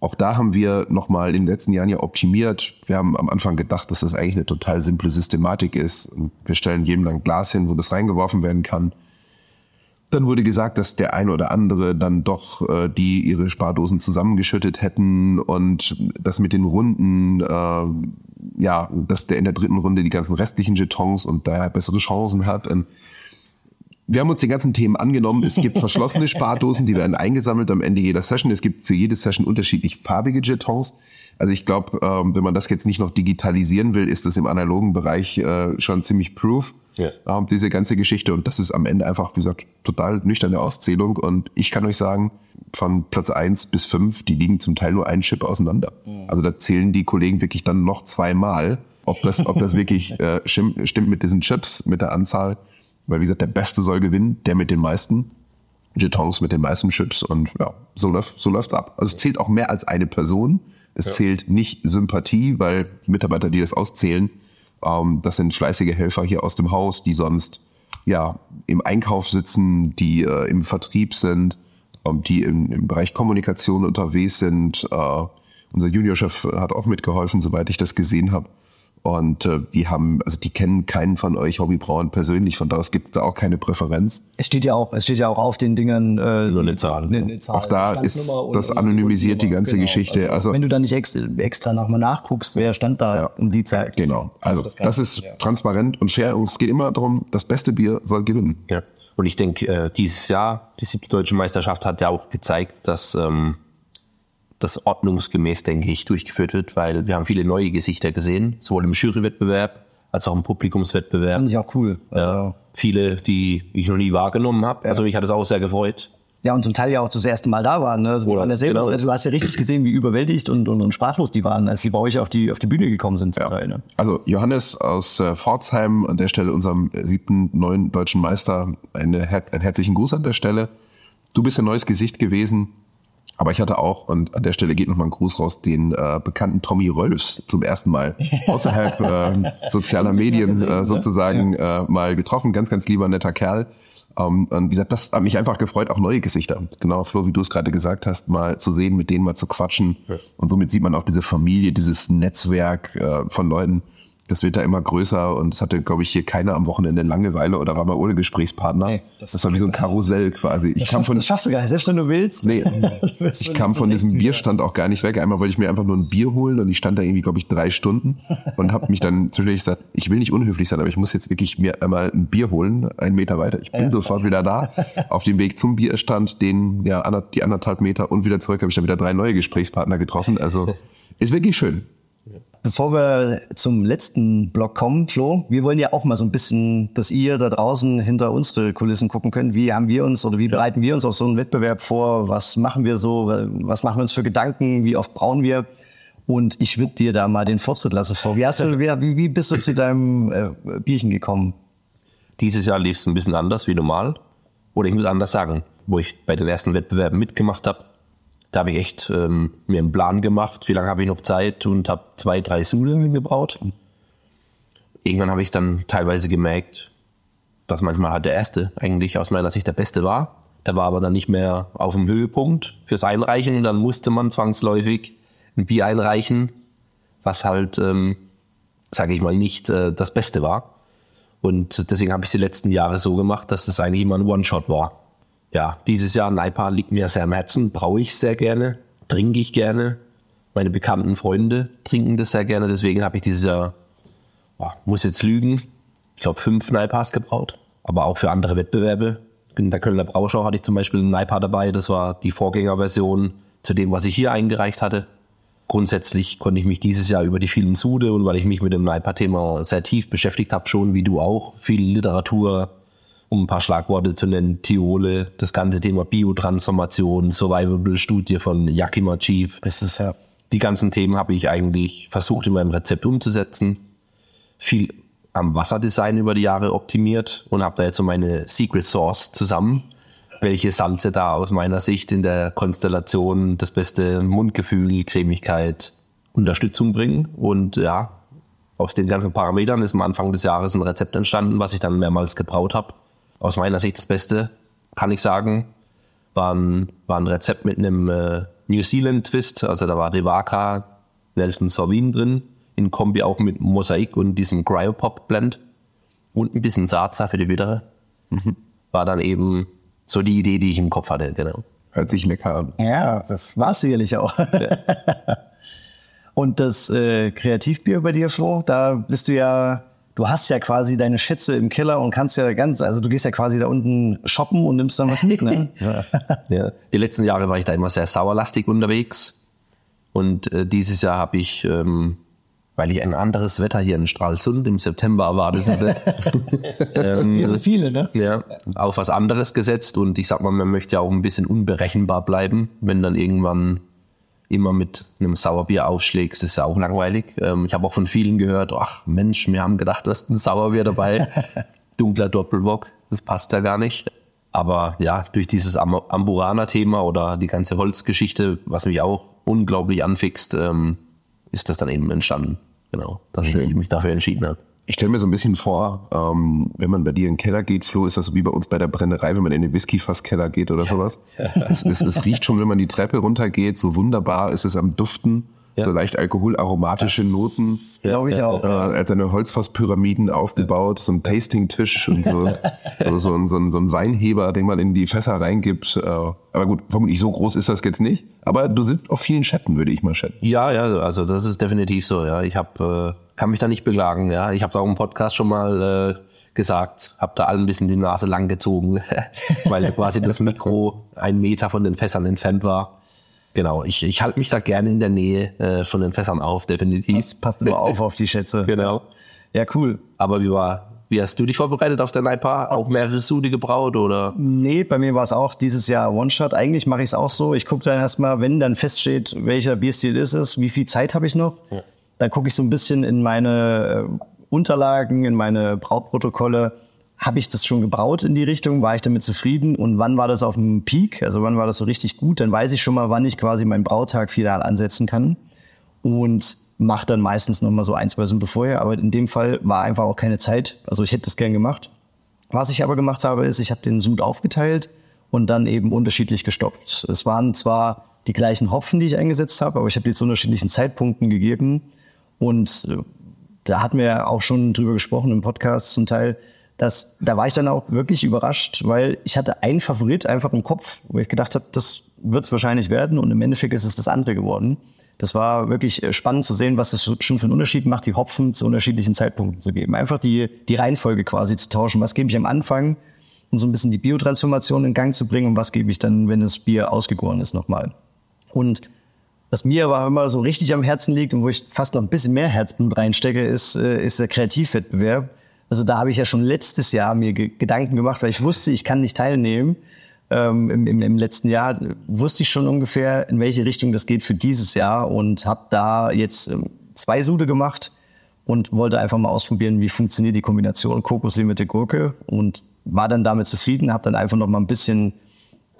Auch da haben wir nochmal in den letzten Jahren ja optimiert. Wir haben am Anfang gedacht, dass das eigentlich eine total simple Systematik ist. Wir stellen jedem ein Glas hin, wo das reingeworfen werden kann. Dann wurde gesagt, dass der eine oder andere dann doch äh, die ihre Spardosen zusammengeschüttet hätten und das mit den Runden, äh, ja, dass der in der dritten Runde die ganzen restlichen Jetons und daher bessere Chancen hat. Und wir haben uns den ganzen Themen angenommen. Es gibt <laughs> verschlossene Spardosen, die werden eingesammelt am Ende jeder Session. Es gibt für jede Session unterschiedlich farbige Jetons. Also ich glaube, ähm, wenn man das jetzt nicht noch digitalisieren will, ist das im analogen Bereich äh, schon ziemlich proof ja. ähm, diese ganze Geschichte. Und das ist am Ende einfach, wie gesagt, total nüchterne Auszählung. Und ich kann euch sagen, von Platz eins bis fünf, die liegen zum Teil nur einen Chip auseinander. Mhm. Also da zählen die Kollegen wirklich dann noch zweimal, ob das, ob das wirklich <laughs> äh, stimmt mit diesen Chips, mit der Anzahl. Weil wie gesagt, der Beste soll gewinnen, der mit den meisten. Jetons mit den meisten Chips und ja, so läuft so läuft's ab. Also es zählt auch mehr als eine Person. Es ja. zählt nicht Sympathie, weil die Mitarbeiter, die das auszählen, ähm, das sind fleißige Helfer hier aus dem Haus, die sonst ja im Einkauf sitzen, die äh, im Vertrieb sind, ähm, die im, im, Bereich Kommunikation unterwegs sind. Äh, unser Juniorchef hat auch mitgeholfen, soweit ich das gesehen habe. Und äh, die haben, also die kennen keinen von euch Hobbybrauern persönlich, von da aus gibt es da auch keine Präferenz. Es steht ja auch, es steht ja auch auf den Dingern äh, so eine Zahl. Eine, eine Zahl auch da ist das anonymisiert die ganze genau. Geschichte. Also, also, wenn du da nicht extra, extra nochmal nachguckst, wer stand da ja. um die Zeit. Genau. Also, also das, das, ist ja. transparent und fair und es geht immer darum, das beste Bier soll gewinnen. Ja. Und ich denke, äh, dieses Jahr, die siebte deutsche Meisterschaft hat ja auch gezeigt, dass ähm, das ordnungsgemäß, denke ich, durchgeführt wird, weil wir haben viele neue Gesichter gesehen, sowohl im Jurywettbewerb als auch im Publikumswettbewerb. Fand ich auch cool. Ja, viele, die ich noch nie wahrgenommen habe. Ja. Also mich hat es auch sehr gefreut. Ja, und zum Teil ja auch das erste Mal da waren. Ne? Also Oder, genau. Du hast ja richtig gesehen, wie überwältigt und, und, und sprachlos die waren, als sie bei euch auf die, auf die Bühne gekommen sind. Zum ja. Teil, ne? Also Johannes aus äh, Pforzheim, an der Stelle unserem siebten, neuen deutschen Meister, eine, einen herzlichen Gruß an der Stelle. Du bist ein neues Gesicht gewesen. Aber ich hatte auch, und an der Stelle geht nochmal ein Gruß raus, den äh, bekannten Tommy Rolfs zum ersten Mal <laughs> außerhalb äh, sozialer Medien gesehen, äh, sozusagen ja. äh, mal getroffen. Ganz, ganz lieber, netter Kerl. Um, ähm, und wie gesagt, das hat mich einfach gefreut, auch neue Gesichter. Genau, Flo, wie du es gerade gesagt hast, mal zu sehen, mit denen mal zu quatschen. Ja. Und somit sieht man auch diese Familie, dieses Netzwerk äh, von Leuten, das wird da immer größer und es hatte, glaube ich, hier keiner am Wochenende Langeweile oder war mal ohne Gesprächspartner. Nee, das, das, war wie so ein Karussell quasi. Ich kam von, das schaffst du gar nicht, selbst wenn du willst. Nee, <laughs> ich kam von diesem Bierstand auch gar nicht weg. Einmal wollte ich mir einfach nur ein Bier holen und ich stand da irgendwie, glaube ich, drei Stunden und habe mich dann <laughs> zwischendurch gesagt, ich will nicht unhöflich sein, aber ich muss jetzt wirklich mir einmal ein Bier holen, einen Meter weiter. Ich bin ja. sofort wieder da. <laughs> Auf dem Weg zum Bierstand, den, ja, die anderthalb Meter und wieder zurück habe ich dann wieder drei neue Gesprächspartner getroffen. Also ist wirklich schön. Bevor wir zum letzten Block kommen, Flo, wir wollen ja auch mal so ein bisschen, dass ihr da draußen hinter unsere Kulissen gucken könnt. Wie haben wir uns oder wie bereiten wir uns auf so einen Wettbewerb vor? Was machen wir so? Was machen wir uns für Gedanken? Wie oft brauen wir? Und ich würde dir da mal den Vortritt lassen, Flo. Wie, hast du, wie, wie bist du zu deinem äh, Bierchen gekommen? Dieses Jahr lief es ein bisschen anders wie normal. Oder ich muss anders sagen, wo ich bei den ersten Wettbewerben mitgemacht habe, da habe ich echt ähm, mir einen Plan gemacht, wie lange habe ich noch Zeit und habe zwei, drei Sude gebraut. Irgendwann habe ich dann teilweise gemerkt, dass manchmal halt der erste eigentlich aus meiner Sicht der beste war. Der war aber dann nicht mehr auf dem Höhepunkt fürs Einreichen und dann musste man zwangsläufig ein Bier einreichen, was halt, ähm, sage ich mal, nicht äh, das Beste war. Und deswegen habe ich die letzten Jahre so gemacht, dass es eigentlich immer ein One-Shot war ja, dieses Jahr Naipa liegt mir sehr am Herzen, brauche ich sehr gerne, trinke ich gerne. Meine bekannten Freunde trinken das sehr gerne, deswegen habe ich dieses Jahr, oh, muss jetzt lügen, ich glaube fünf Naipas gebraut, aber auch für andere Wettbewerbe. In der Kölner Brauschau hatte ich zum Beispiel einen Naipa dabei, das war die Vorgängerversion zu dem, was ich hier eingereicht hatte. Grundsätzlich konnte ich mich dieses Jahr über die vielen Sude und weil ich mich mit dem Naipa-Thema sehr tief beschäftigt habe, schon wie du auch, viel Literatur, um ein paar Schlagworte zu nennen, Tiole, das ganze Thema Biotransformation, Survivable-Studie von Yakima Chief. Ist es, ja. Die ganzen Themen habe ich eigentlich versucht in meinem Rezept umzusetzen. Viel am Wasserdesign über die Jahre optimiert und habe da jetzt so meine Secret Sauce zusammen, welche Salze da aus meiner Sicht in der Konstellation das beste Mundgefühl, Cremigkeit, Unterstützung bringen. Und ja, aus den ganzen Parametern ist am Anfang des Jahres ein Rezept entstanden, was ich dann mehrmals gebraut habe aus meiner Sicht das Beste, kann ich sagen. War ein, war ein Rezept mit einem äh, New Zealand Twist, also da war Devaka, Nelson Sauvin drin, in Kombi auch mit Mosaik und diesem Cryopop Blend und ein bisschen Sarza für die Bittere. Mhm. War dann eben so die Idee, die ich im Kopf hatte, genau. Hört sich lecker an. Ja, das war sicherlich auch. Ja. <laughs> und das äh, Kreativbier bei dir, Flo, da bist du ja du hast ja quasi deine Schätze im Keller und kannst ja ganz, also du gehst ja quasi da unten shoppen und nimmst dann was mit, ne? <laughs> ja. Die letzten Jahre war ich da immer sehr sauerlastig unterwegs. Und äh, dieses Jahr habe ich, ähm, weil ich ein anderes Wetter hier in Stralsund im September erwartet hatte, <laughs> ähm, viele, ne? Ja, auf was anderes gesetzt. Und ich sag mal, man möchte ja auch ein bisschen unberechenbar bleiben, wenn dann irgendwann immer mit einem Sauerbier aufschlägst, ist ja auch langweilig. Ähm, ich habe auch von vielen gehört, ach Mensch, wir haben gedacht, du hast ein Sauerbier dabei. <laughs> Dunkler Doppelbock, das passt ja gar nicht. Aber ja, durch dieses Am Amburana-Thema oder die ganze Holzgeschichte, was mich auch unglaublich anfixt, ähm, ist das dann eben entstanden. Genau, dass Schön. ich mich dafür entschieden habe. Ich stelle mir so ein bisschen vor, ähm, wenn man bei dir in den Keller geht, Flo, ist das so wie bei uns bei der Brennerei, wenn man in den Whiskyfasskeller geht oder sowas. <laughs> es, es, es, riecht schon, wenn man die Treppe runtergeht, so wunderbar ist es am Duften. Ja. So leicht alkoholaromatische das Noten. Glaube ich auch. Äh, als eine Holzfasspyramiden aufgebaut, so ein Tasting-Tisch und so, <laughs> so, so, ein, so, ein, so ein Weinheber, den man in die Fässer reingibt. Äh, aber gut, vermutlich so groß ist das jetzt nicht. Aber du sitzt auf vielen Schätzen, würde ich mal schätzen. Ja, ja, also das ist definitiv so. Ja, ich habe äh kann mich da nicht beklagen. Ja, ich habe da auch im Podcast schon mal äh, gesagt, habe da allen ein bisschen die Nase lang gezogen, <laughs> weil quasi das Mikro ein Meter von den Fässern entfernt war. Genau, ich, ich halte mich da gerne in der Nähe äh, von den Fässern auf, definitiv. Das passt immer auf auf die Schätze. Genau. Ja, cool. Aber wie war, wie hast du dich vorbereitet auf der Naipa? Auch also mehrere Sude gebraut oder? Nee, bei mir war es auch dieses Jahr One-Shot. Eigentlich mache ich es auch so. Ich gucke dann erstmal, wenn dann feststeht, welcher Bierstil ist es, wie viel Zeit habe ich noch. Ja. Dann gucke ich so ein bisschen in meine äh, Unterlagen, in meine Brautprotokolle. Habe ich das schon gebraut in die Richtung? War ich damit zufrieden? Und wann war das auf dem Peak? Also wann war das so richtig gut? Dann weiß ich schon mal, wann ich quasi meinen Brautag final ansetzen kann. Und mache dann meistens noch mal so ein, zwei Stunden vorher. Aber in dem Fall war einfach auch keine Zeit. Also ich hätte das gern gemacht. Was ich aber gemacht habe, ist, ich habe den Sud aufgeteilt und dann eben unterschiedlich gestopft. Es waren zwar die gleichen Hopfen, die ich eingesetzt habe, aber ich habe die zu unterschiedlichen Zeitpunkten gegeben und äh, da hatten wir auch schon drüber gesprochen im Podcast zum Teil, dass da war ich dann auch wirklich überrascht, weil ich hatte einen Favorit einfach im Kopf, wo ich gedacht habe, das wird es wahrscheinlich werden und im Endeffekt ist es das andere geworden. Das war wirklich äh, spannend zu sehen, was das schon für einen Unterschied macht, die Hopfen zu unterschiedlichen Zeitpunkten zu geben. Einfach die, die Reihenfolge quasi zu tauschen. Was gebe ich am Anfang, um so ein bisschen die Biotransformation in Gang zu bringen und was gebe ich dann, wenn das Bier ausgegoren ist nochmal. Und was mir aber immer so richtig am Herzen liegt und wo ich fast noch ein bisschen mehr Herzblut reinstecke, ist, äh, ist der Kreativwettbewerb. Also da habe ich ja schon letztes Jahr mir Gedanken gemacht, weil ich wusste, ich kann nicht teilnehmen. Ähm, im, im, letzten Jahr wusste ich schon ungefähr, in welche Richtung das geht für dieses Jahr und habe da jetzt ähm, zwei Sude gemacht und wollte einfach mal ausprobieren, wie funktioniert die Kombination Kokosee mit der Gurke und war dann damit zufrieden, habe dann einfach noch mal ein bisschen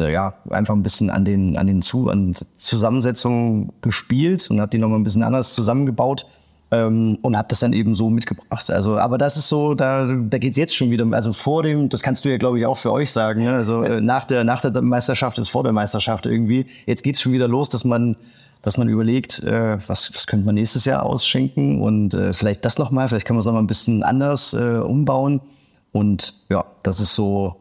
ja, einfach ein bisschen an den, an den Zu an Zusammensetzungen gespielt und habe die noch mal ein bisschen anders zusammengebaut ähm, und habe das dann eben so mitgebracht. Also, aber das ist so, da, da geht's jetzt schon wieder. Also vor dem, das kannst du ja glaube ich auch für euch sagen. Ne? Also äh, nach der nach der Meisterschaft ist vor der Meisterschaft irgendwie. Jetzt geht's schon wieder los, dass man dass man überlegt, äh, was, was könnte man nächstes Jahr ausschenken und äh, vielleicht das noch mal, vielleicht kann man es noch mal ein bisschen anders äh, umbauen. Und ja, das ist so,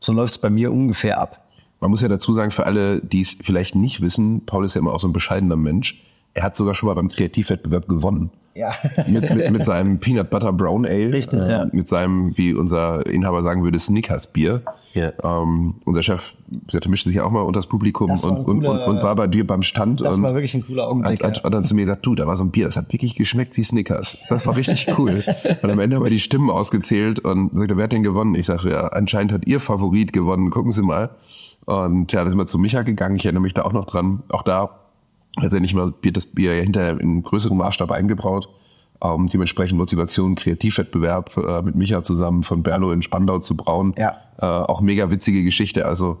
so läuft's bei mir ungefähr ab. Man muss ja dazu sagen, für alle, die es vielleicht nicht wissen, Paul ist ja immer auch so ein bescheidener Mensch. Er hat sogar schon mal beim Kreativwettbewerb gewonnen. Ja. mit, mit, mit seinem Peanut Butter Brown Ale. Richtig, äh, ja. Mit seinem, wie unser Inhaber sagen würde, Snickers Bier. Ja. Ähm, unser Chef der mischte sich auch mal unter das Publikum das und, und, und, und, war bei dir beim Stand. Das und war wirklich ein cooler Augenblick. Hat, hat, hat dann zu mir gesagt, du, da war so ein Bier, das hat wirklich geschmeckt wie Snickers. Das war richtig cool. und am Ende haben wir die Stimmen ausgezählt und sagte, wer hat denn gewonnen? Ich sage, ja, anscheinend hat ihr Favorit gewonnen, gucken Sie mal. Und ja, da sind wir zu Micha gegangen, ich erinnere mich da auch noch dran. Auch da hat er nicht mal das Bier ja hinterher in größerem Maßstab eingebraut. Ähm, dementsprechend Motivation, Kreativwettbewerb äh, mit Micha zusammen von Berlo in Spandau zu brauen. Ja. Äh, auch mega witzige Geschichte. Also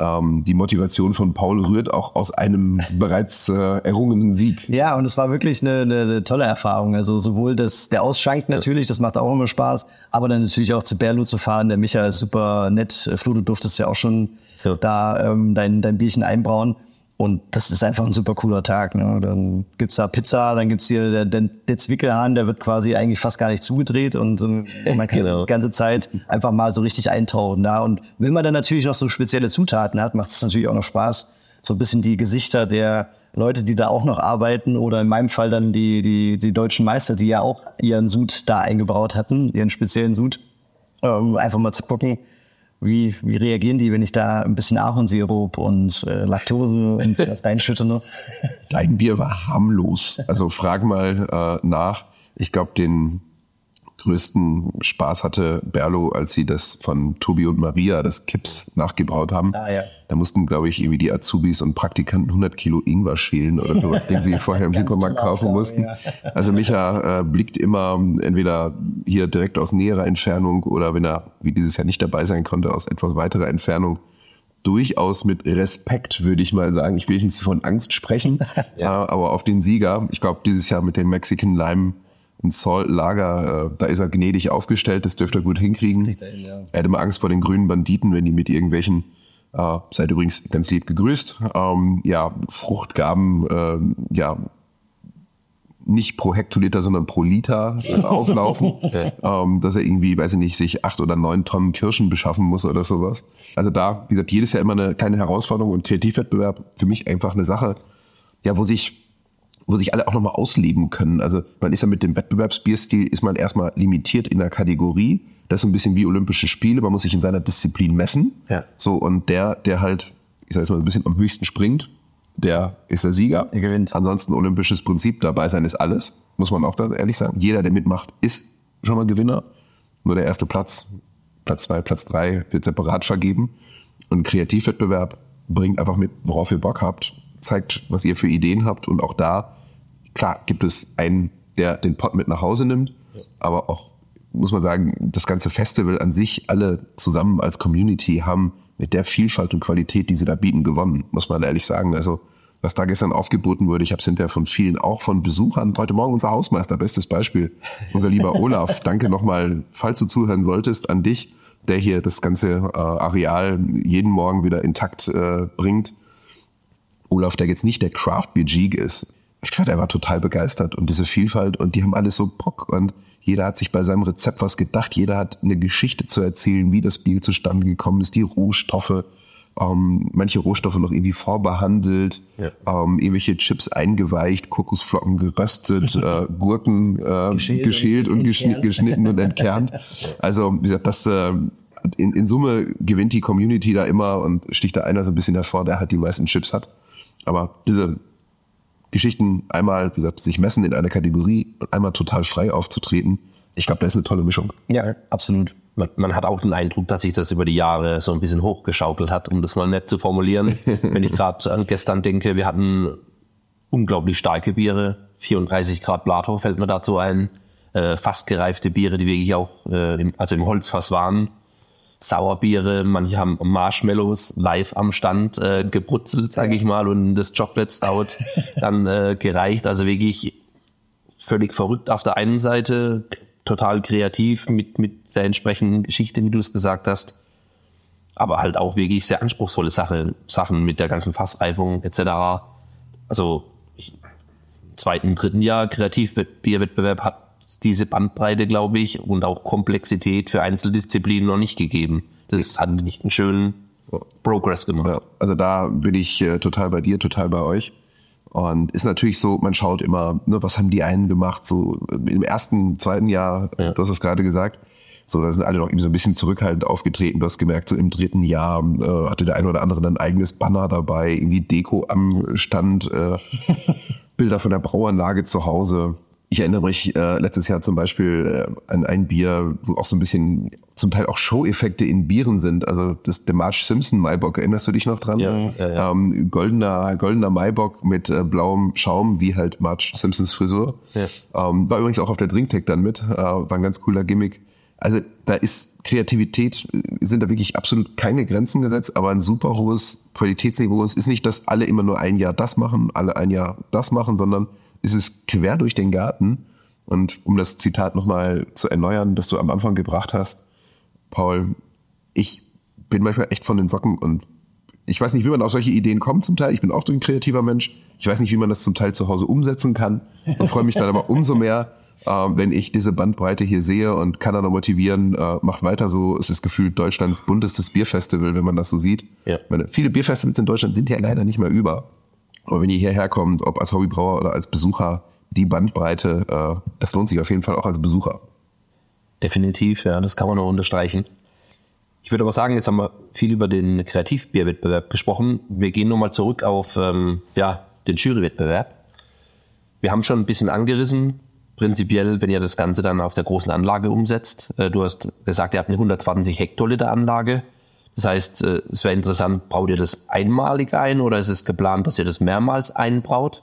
ähm, die Motivation von Paul rührt auch aus einem bereits äh, errungenen Sieg. Ja, und es war wirklich eine, eine, eine tolle Erfahrung. Also sowohl das, der Ausschank natürlich, das macht auch immer Spaß, aber dann natürlich auch zu Berlo zu fahren. Der Micha ist super nett. Flo, du durftest ja auch schon ja. da ähm, dein, dein Bierchen einbrauen. Und das ist einfach ein super cooler Tag. Ne? Dann gibt's da Pizza, dann gibt's hier der, der, der Zwickelhahn, der wird quasi eigentlich fast gar nicht zugedreht und ähm, <laughs> man kann genau. die ganze Zeit einfach mal so richtig eintauchen. Da. Und wenn man dann natürlich noch so spezielle Zutaten hat, macht es natürlich auch noch Spaß, so ein bisschen die Gesichter der Leute, die da auch noch arbeiten oder in meinem Fall dann die, die, die deutschen Meister, die ja auch ihren Sud da eingebaut hatten, ihren speziellen Sud, ähm, einfach mal zu gucken, wie, wie reagieren die, wenn ich da ein bisschen Ahornsirup und äh, Laktose und sowas reinschütte noch? Dein Bier war harmlos. Also frag mal äh, nach. Ich glaube, den größten Spaß hatte Berlo, als sie das von Tobi und Maria, das Kips, nachgebaut haben. Ah, ja. Da mussten, glaube ich, irgendwie die Azubis und Praktikanten 100 Kilo Ingwer schälen oder sowas, <laughs> den sie vorher im Supermarkt kaufen Aufgabe, mussten. Ja. Also Micha äh, blickt immer entweder hier direkt aus näherer Entfernung oder wenn er, wie dieses Jahr nicht dabei sein konnte, aus etwas weiterer Entfernung durchaus mit Respekt, würde ich mal sagen. Ich will nicht von Angst sprechen, <laughs> ja. Äh, aber auf den Sieger. Ich glaube, dieses Jahr mit dem Mexican Lime ein Salt-Lager, äh, da ist er gnädig aufgestellt, das dürfte er gut hinkriegen. Er, hin, ja. er hat immer Angst vor den grünen Banditen, wenn die mit irgendwelchen, äh, seid übrigens ganz lieb gegrüßt, ähm, ja, Fruchtgaben, äh, ja, nicht pro Hektoliter, sondern pro Liter äh, <laughs> auflaufen, ähm, dass er irgendwie, weiß ich nicht, sich acht oder neun Tonnen Kirschen beschaffen muss oder sowas. Also da, wie gesagt, jedes Jahr immer eine kleine Herausforderung und Kreativwettbewerb für mich einfach eine Sache, ja, wo sich wo sich alle auch nochmal ausleben können. Also man ist ja mit dem Wettbewerbsbierstil, ist man erstmal limitiert in der Kategorie. Das ist ein bisschen wie Olympische Spiele, man muss sich in seiner Disziplin messen. Ja. So, und der, der halt, ich sag jetzt mal, ein bisschen am höchsten springt, der ist der Sieger. Er gewinnt. Ansonsten olympisches Prinzip, dabei sein ist alles, muss man auch da ehrlich sagen. Jeder, der mitmacht, ist schon mal Gewinner. Nur der erste Platz, Platz zwei, Platz drei wird separat vergeben. Und Kreativwettbewerb bringt einfach mit, worauf ihr Bock habt, zeigt, was ihr für Ideen habt und auch da klar gibt es einen, der den Pot mit nach Hause nimmt, aber auch, muss man sagen, das ganze Festival an sich, alle zusammen als Community haben mit der Vielfalt und Qualität, die sie da bieten, gewonnen, muss man ehrlich sagen. Also was da gestern aufgeboten wurde, ich habe es hinterher von vielen, auch von Besuchern, heute Morgen unser Hausmeister, bestes Beispiel, unser lieber <laughs> Olaf, danke nochmal, falls du zuhören solltest, an dich, der hier das ganze äh, Areal jeden Morgen wieder intakt äh, bringt. Olaf, der jetzt nicht der Craft Beer Geek ist, ich gesagt, er war total begeistert und diese Vielfalt und die haben alles so Bock und jeder hat sich bei seinem Rezept was gedacht, jeder hat eine Geschichte zu erzählen, wie das Bier zustande gekommen ist, die Rohstoffe, ähm, manche Rohstoffe noch irgendwie vorbehandelt, ja. ähm, irgendwelche Chips eingeweicht, Kokosflocken geröstet, <laughs> äh, Gurken äh, geschält, geschält, und, und geschnitten, geschnitten und entkernt. <laughs> Also wie gesagt, das äh, in, in Summe gewinnt die Community da immer und sticht da einer so ein bisschen hervor, der halt die meisten Chips hat. Aber diese Geschichten einmal, wie gesagt, sich messen in einer Kategorie und einmal total frei aufzutreten, ich glaube, das ist eine tolle Mischung. Ja, absolut. Man, man, hat auch den Eindruck, dass sich das über die Jahre so ein bisschen hochgeschaukelt hat, um das mal nett zu formulieren. <laughs> Wenn ich gerade an gestern denke, wir hatten unglaublich starke Biere, 34 Grad Blato fällt mir dazu ein, äh, fast gereifte Biere, die wirklich auch äh, im, also im Holzfass waren. Sauerbiere, manche haben Marshmallows live am Stand äh, gebrutzelt, sage ich mal, und das Chocolate Stout <laughs> dann äh, gereicht. Also wirklich völlig verrückt auf der einen Seite, total kreativ mit, mit der entsprechenden Geschichte, wie du es gesagt hast. Aber halt auch wirklich sehr anspruchsvolle Sache, Sachen mit der ganzen Fassreifung etc. Also ich, im zweiten, dritten Jahr Kreativbierwettbewerb hat diese Bandbreite, glaube ich, und auch Komplexität für Einzeldisziplinen noch nicht gegeben. Das hat nicht einen schönen Progress gemacht. Ja, also da bin ich äh, total bei dir, total bei euch. Und ist natürlich so, man schaut immer, ne, was haben die einen gemacht, so im ersten, zweiten Jahr, ja. du hast es gerade gesagt, so, da sind alle noch eben so ein bisschen zurückhaltend aufgetreten. Du hast gemerkt, so im dritten Jahr äh, hatte der eine oder andere dann ein eigenes Banner dabei, irgendwie Deko am Stand, äh, <laughs> Bilder von der Brauanlage zu Hause. Ich erinnere mich äh, letztes Jahr zum Beispiel äh, an ein Bier, wo auch so ein bisschen zum Teil auch Show-Effekte in Bieren sind. Also das der Marge Simpson Maibock, erinnerst du dich noch dran? Ja, ja, ja. Ähm, goldener, goldener Maibock mit äh, blauem Schaum, wie halt Marge Simpsons Frisur. Ja. Ähm, war übrigens auch auf der Drinktech dann mit, äh, war ein ganz cooler Gimmick. Also da ist Kreativität, sind da wirklich absolut keine Grenzen gesetzt, aber ein super hohes Qualitätsniveau. Es ist nicht, dass alle immer nur ein Jahr das machen, alle ein Jahr das machen, sondern ist es quer durch den Garten. Und um das Zitat nochmal zu erneuern, das du am Anfang gebracht hast, Paul, ich bin manchmal echt von den Socken und ich weiß nicht, wie man auf solche Ideen kommt zum Teil. Ich bin auch ein kreativer Mensch. Ich weiß nicht, wie man das zum Teil zu Hause umsetzen kann und freue mich dann aber umso mehr, äh, wenn ich diese Bandbreite hier sehe und kann dann motivieren, äh, macht weiter so. Es ist gefühlt Deutschlands buntestes Bierfestival, wenn man das so sieht. Ja. Meine, viele Bierfestivals in Deutschland sind ja leider nicht mehr über. Aber wenn ihr hierher kommt, ob als Hobbybrauer oder als Besucher, die Bandbreite, äh, das lohnt sich auf jeden Fall auch als Besucher. Definitiv, ja, das kann man nur unterstreichen. Ich würde aber sagen, jetzt haben wir viel über den Kreativbierwettbewerb gesprochen. Wir gehen nochmal zurück auf ähm, ja, den Jurywettbewerb. Wir haben schon ein bisschen angerissen, prinzipiell, wenn ihr das Ganze dann auf der großen Anlage umsetzt. Äh, du hast gesagt, ihr habt eine 120 Hektoliter Anlage. Das heißt, äh, es wäre interessant, braut ihr das einmalig ein oder ist es geplant, dass ihr das mehrmals einbraut?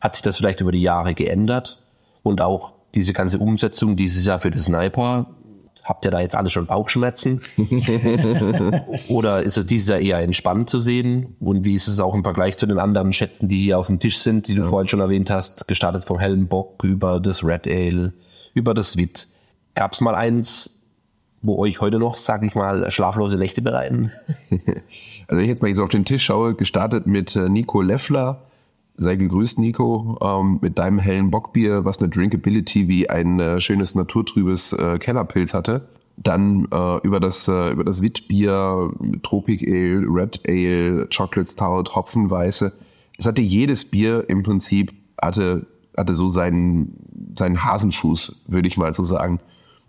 Hat sich das vielleicht über die Jahre geändert? Und auch diese ganze Umsetzung dieses Jahr für das Sniper, habt ihr da jetzt alle schon Bauchschmerzen? <laughs> oder ist es dieses Jahr eher entspannt zu sehen? Und wie ist es auch im Vergleich zu den anderen Schätzen, die hier auf dem Tisch sind, die du ja. vorhin schon erwähnt hast, gestartet vom hellen Bock über das Red Ale, über das Wit? Gab es mal eins, wo euch heute noch, sag ich mal, schlaflose Nächte bereiten? <laughs> also wenn ich jetzt mal so auf den Tisch schaue, gestartet mit äh, Nico Leffler. Sei gegrüßt, Nico, ähm, mit deinem hellen Bockbier, was eine Drinkability wie ein äh, schönes naturtrübes äh, Kellerpilz hatte. Dann äh, über das äh, über das Witbier, Tropic Ale, Red Ale, Chocolate Stout, Hopfenweiße. Es hatte jedes Bier im Prinzip hatte hatte so seinen seinen Hasenfuß, würde ich mal so sagen.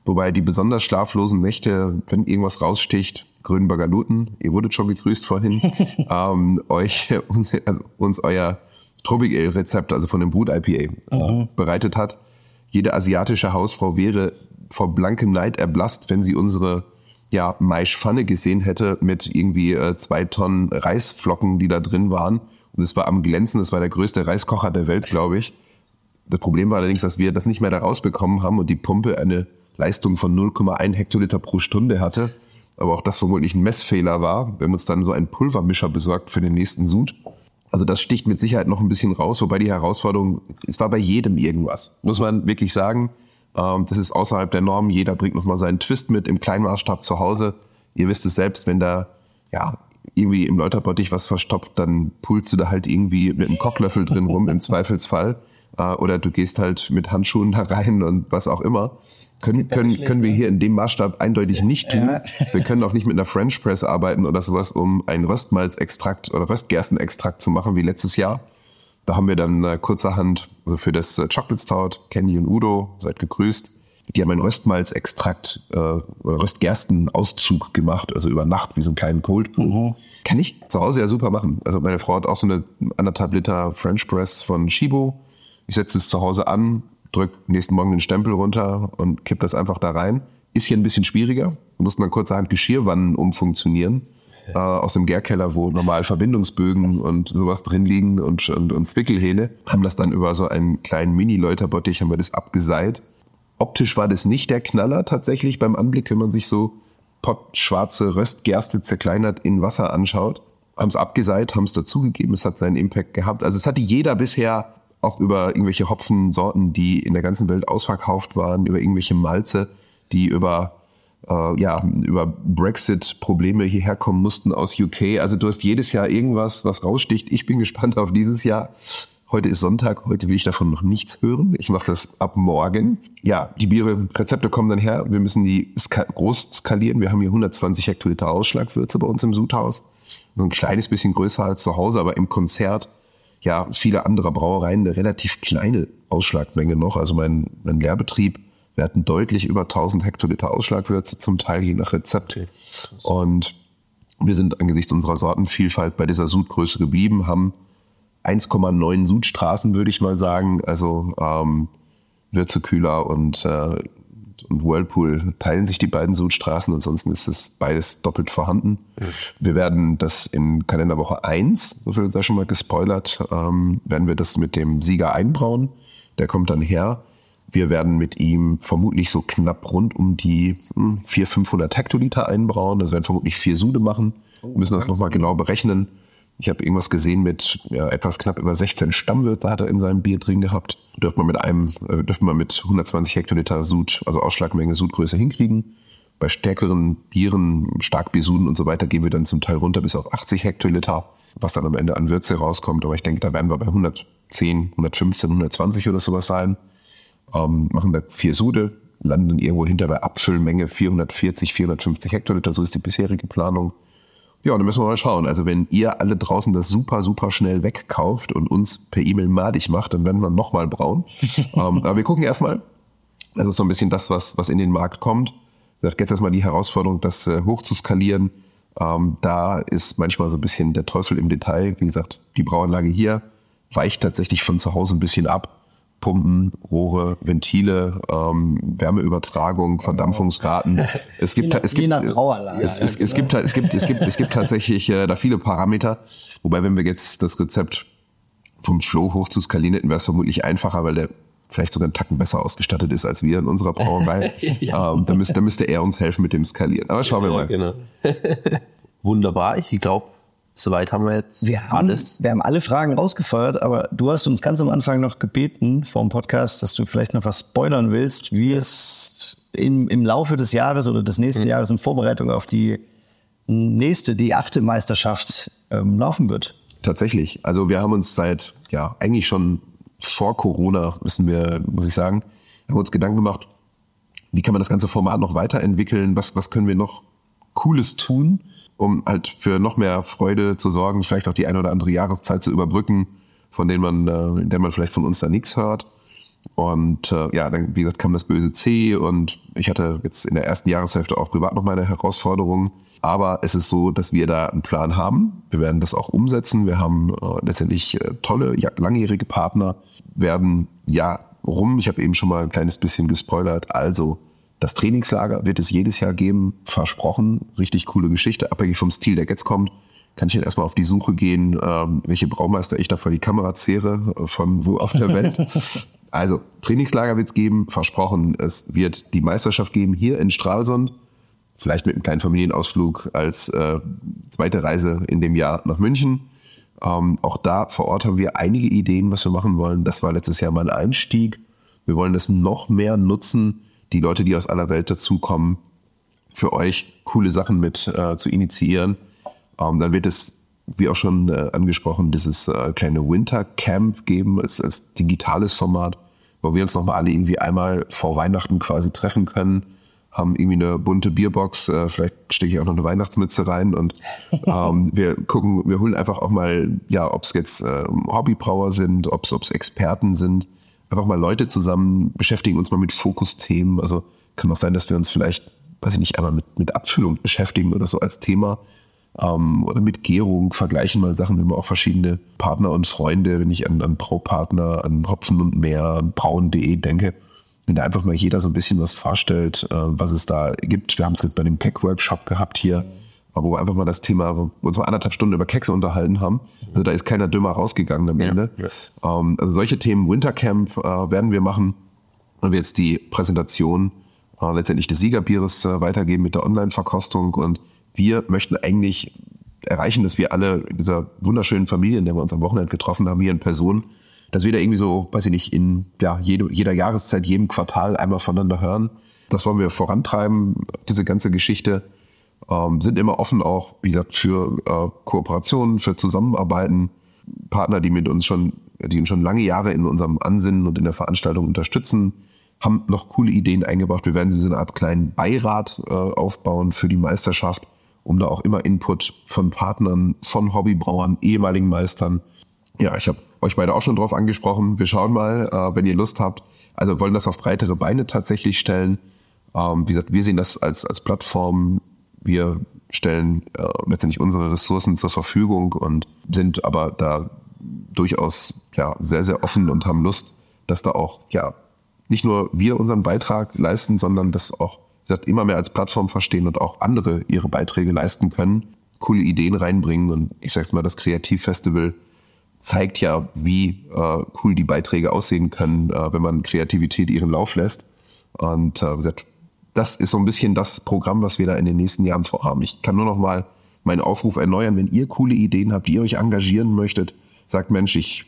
Wobei die besonders schlaflosen Nächte, wenn irgendwas raussticht, Grünberger Luten, ihr wurdet schon gegrüßt vorhin, <laughs> ähm, euch, also uns euer Tropic Ale Rezept, also von dem Brut IPA, mhm. bereitet hat. Jede asiatische Hausfrau wäre vor blankem Neid erblasst, wenn sie unsere ja, Maischpfanne gesehen hätte mit irgendwie äh, zwei Tonnen Reisflocken, die da drin waren. Und es war am Glänzen, es war der größte Reiskocher der Welt, glaube ich. Das Problem war allerdings, dass wir das nicht mehr da rausbekommen haben und die Pumpe eine Leistung von 0,1 Hektoliter pro Stunde hatte. Aber auch das vermutlich ein Messfehler war. Wir haben uns dann so einen Pulvermischer besorgt für den nächsten Sud. Also das sticht mit Sicherheit noch ein bisschen raus, wobei die Herausforderung, es war bei jedem irgendwas, muss man wirklich sagen. Ähm, das ist außerhalb der Norm. Jeder bringt noch mal seinen Twist mit im Kleinmaßstab zu Hause. Ihr wisst es selbst, wenn da ja irgendwie im Läuterbottich was verstopft, dann pulst du da halt irgendwie mit einem Kochlöffel drin rum im <laughs> Zweifelsfall. Äh, oder du gehst halt mit Handschuhen da rein und was auch immer. Können, können, schlecht, können wir ne? hier in dem Maßstab eindeutig nicht tun. Ja. <laughs> Wir können auch nicht mit einer French Press arbeiten oder sowas, um einen Röstmalzextrakt oder Röstgerstenextrakt zu machen wie letztes Jahr. Da haben wir dann äh, kurzerhand, also für das äh, Chocolate Stout, Kenny und Udo, seid gegrüßt, die haben einen Röstmalzextrakt äh, oder Röstgerstenauszug gemacht, also über Nacht wie so einen kleinen Cold Brew. Mhm. Kann ich zu Hause ja super machen. Also meine Frau hat auch so eine anderthalb Liter French Press von Shibo. Ich setze es zu Hause an, drück nächsten Morgen den Stempel runter und kipp das einfach da rein. Ist hier ein bisschen schwieriger. Du musst man kurzerhand Geschirrwannen umfunktionieren äh, aus dem Gärkeller, wo normal Verbindungsbögen und sowas drin liegen und, und, und Zwickelhähne, haben das dann über so einen kleinen Mini-Läuterbottich, haben wir das abgeseit. Optisch war das nicht der Knaller tatsächlich beim Anblick, wenn man sich so pottschwarze Röstgerste zerkleinert in Wasser anschaut. Haben es abgeseit, haben es dazugegeben, es hat seinen Impact gehabt. Also es hatte jeder bisher auch über irgendwelche Hopfensorten, die in der ganzen Welt ausverkauft waren, über irgendwelche Malze, die über äh, ja, über Brexit-Probleme hierher kommen mussten aus UK. Also du hast jedes Jahr irgendwas, was raussticht. Ich bin <laughs> gespannt auf dieses Jahr. Heute ist Sonntag, heute will ich davon noch nichts hören. Ich mache das ab morgen. Ja, die Biere, Rezepte kommen dann her. Wir müssen die ska groß skalieren. Wir haben hier 120 Hektoliter Ausschlagwürze bei uns im Sudhaus. So ein kleines bisschen größer als zu Hause, aber im Konzert ja viele andere Brauereien eine relativ kleine Ausschlagmenge noch. Also mein, mein Lehrbetrieb wir hatten deutlich über 1000 Hektoliter Ausschlagwürze, zum Teil je nach Rezept. Okay, und wir sind angesichts unserer Sortenvielfalt bei dieser Sudgröße geblieben, haben 1,9 Sudstraßen, würde ich mal sagen. Also ähm, Würzekühler und, äh, und Whirlpool teilen sich die beiden Sudstraßen, ansonsten ist es beides doppelt vorhanden. Mhm. Wir werden das in Kalenderwoche 1, so viel sei schon mal gespoilert, ähm, werden wir das mit dem Sieger einbrauen. Der kommt dann her. Wir werden mit ihm vermutlich so knapp rund um die 400, hm, 500 Hektoliter einbrauen. Das werden vermutlich vier Sude machen. Wir müssen das nochmal genau berechnen. Ich habe irgendwas gesehen mit ja, etwas knapp über 16 Stammwürze hat er in seinem Bier drin gehabt. Dürfen wir mit einem, äh, dürfen wir mit 120 Hektoliter Sud, also Ausschlagmenge Sudgröße hinkriegen. Bei stärkeren Bieren, Starkbiersuden und so weiter gehen wir dann zum Teil runter bis auf 80 Hektoliter, was dann am Ende an Würze rauskommt. Aber ich denke, da werden wir bei 110, 115, 120 oder sowas sein ähm, machen da vier Sude, landen irgendwo hinter bei Abfüllmenge 440, 450 Hektoliter, so ist die bisherige Planung. Ja, dann müssen wir mal schauen. Also wenn ihr alle draußen das super, super schnell wegkauft und uns per E-Mail madig macht, dann werden wir nochmal braun. <laughs> ähm, aber wir gucken erstmal. Das ist so ein bisschen das, was, was in den Markt kommt. Jetzt erstmal die Herausforderung, das äh, hoch zu skalieren. Ähm, da ist manchmal so ein bisschen der Teufel im Detail. Wie gesagt, die Brauanlage hier weicht tatsächlich von zu Hause ein bisschen ab. Pumpen, Rohre, Ventile, ähm, Wärmeübertragung, Verdampfungsraten. <laughs> Es gibt, es gibt, es, es, es, gibt, es gibt, es gibt, es gibt tatsächlich äh, da viele Parameter. Wobei, wenn wir jetzt das Rezept vom Flow hoch zu skalieren hätten, wäre es vermutlich einfacher, weil der vielleicht sogar einen Tacken besser ausgestattet ist als wir in unserer Brauerei. <laughs> ja. ähm, da, müsste, da müsste er uns helfen mit dem Skalieren. Aber schauen ja, wir mal. Genau. <laughs> Wunderbar. Ich glaube, Soweit haben wir jetzt wir haben, alles. Wir haben alle Fragen rausgefeuert, aber du hast uns ganz am Anfang noch gebeten vom Podcast, dass du vielleicht noch was spoilern willst, wie es im, im Laufe des Jahres oder des nächsten mhm. Jahres in Vorbereitung auf die nächste, die achte Meisterschaft ähm, laufen wird. Tatsächlich. Also wir haben uns seit, ja, eigentlich schon vor Corona, müssen wir, muss ich sagen, haben uns Gedanken gemacht, wie kann man das ganze Format noch weiterentwickeln, was, was können wir noch Cooles tun um halt für noch mehr Freude zu sorgen, vielleicht auch die eine oder andere Jahreszeit zu überbrücken, von denen man, äh, in der man vielleicht von uns da nichts hört. Und äh, ja, dann, wie gesagt, kam das böse C und ich hatte jetzt in der ersten Jahreshälfte auch privat noch meine Herausforderungen. Aber es ist so, dass wir da einen Plan haben. Wir werden das auch umsetzen. Wir haben äh, letztendlich äh, tolle, langjährige Partner, werden ja rum. Ich habe eben schon mal ein kleines bisschen gespoilert. Also das Trainingslager wird es jedes Jahr geben, versprochen. Richtig coole Geschichte, abhängig vom Stil, der jetzt kommt. Kann ich jetzt erstmal auf die Suche gehen, ähm, welche Braumeister ich da vor die Kamera zehre, äh, von wo auf der Welt. <laughs> also, Trainingslager wird es geben, versprochen. Es wird die Meisterschaft geben hier in Stralsund. Vielleicht mit einem kleinen Familienausflug als äh, zweite Reise in dem Jahr nach München. Ähm, auch da vor Ort haben wir einige Ideen, was wir machen wollen. Das war letztes Jahr mein Einstieg. Wir wollen das noch mehr nutzen, die Leute, die aus aller Welt dazukommen, für euch coole Sachen mit äh, zu initiieren. Ähm, dann wird es, wie auch schon äh, angesprochen, dieses äh, kleine Winter Camp geben, als, als digitales Format, wo wir uns nochmal alle irgendwie einmal vor Weihnachten quasi treffen können haben irgendwie eine bunte Bierbox, äh, vielleicht stecke ich auch noch eine Weihnachtsmütze rein und <laughs> ähm, wir gucken, wir holen einfach auch mal, ja, ob es jetzt äh, Hobbybrauer sind, ob es Experten sind, einfach mal Leute zusammen, beschäftigen uns mal mit Fokusthemen. Also kann auch sein, dass wir uns vielleicht, weiß ich nicht, einmal mit, mit Abfüllung beschäftigen oder so als Thema. Ähm, oder mit Gärung vergleichen mal Sachen. Wir haben auch verschiedene Partner und Freunde, wenn ich an, an Braupartner, an Hopfen und Meer, an brauen.de denke wenn da einfach mal jeder so ein bisschen was vorstellt, äh, was es da gibt. Wir haben es jetzt bei dem Keck-Workshop gehabt hier, wo wir einfach mal das Thema, wo wir uns mal anderthalb Stunden über Kekse unterhalten haben. Also da ist keiner dümmer rausgegangen am Ende. Ja, ja. Ähm, also solche Themen Wintercamp äh, werden wir machen. Und wir jetzt die Präsentation äh, letztendlich des Siegerbieres äh, weitergeben mit der Online-Verkostung. Und wir möchten eigentlich erreichen, dass wir alle dieser wunderschönen Familie, in der wir uns am Wochenende getroffen haben, hier in Person, dass wir da irgendwie so, weiß ich nicht, in ja, jede, jeder Jahreszeit, jedem Quartal einmal voneinander hören. Das wollen wir vorantreiben, diese ganze Geschichte. Ähm, sind immer offen auch, wie gesagt, für äh, Kooperationen, für Zusammenarbeiten. Partner, die mit uns schon, die uns schon lange Jahre in unserem Ansinnen und in der Veranstaltung unterstützen, haben noch coole Ideen eingebracht. Wir werden so eine Art kleinen Beirat äh, aufbauen für die Meisterschaft, um da auch immer Input von Partnern, von Hobbybrauern, ehemaligen Meistern. Ja, ich habe euch beide auch schon drauf angesprochen. Wir schauen mal, äh, wenn ihr Lust habt. Also wollen das auf breitere Beine tatsächlich stellen. Ähm, wie gesagt, wir sehen das als, als Plattform. Wir stellen äh, letztendlich unsere Ressourcen zur Verfügung und sind aber da durchaus ja sehr, sehr offen und haben Lust, dass da auch ja nicht nur wir unseren Beitrag leisten, sondern das auch gesagt, immer mehr als Plattform verstehen und auch andere ihre Beiträge leisten können, coole Ideen reinbringen und ich sag's mal, das Kreativfestival zeigt ja, wie äh, cool die Beiträge aussehen können, äh, wenn man Kreativität ihren Lauf lässt. Und äh, gesagt, das ist so ein bisschen das Programm, was wir da in den nächsten Jahren vorhaben. Ich kann nur noch mal meinen Aufruf erneuern, wenn ihr coole Ideen habt, die ihr euch engagieren möchtet, sagt Mensch, ich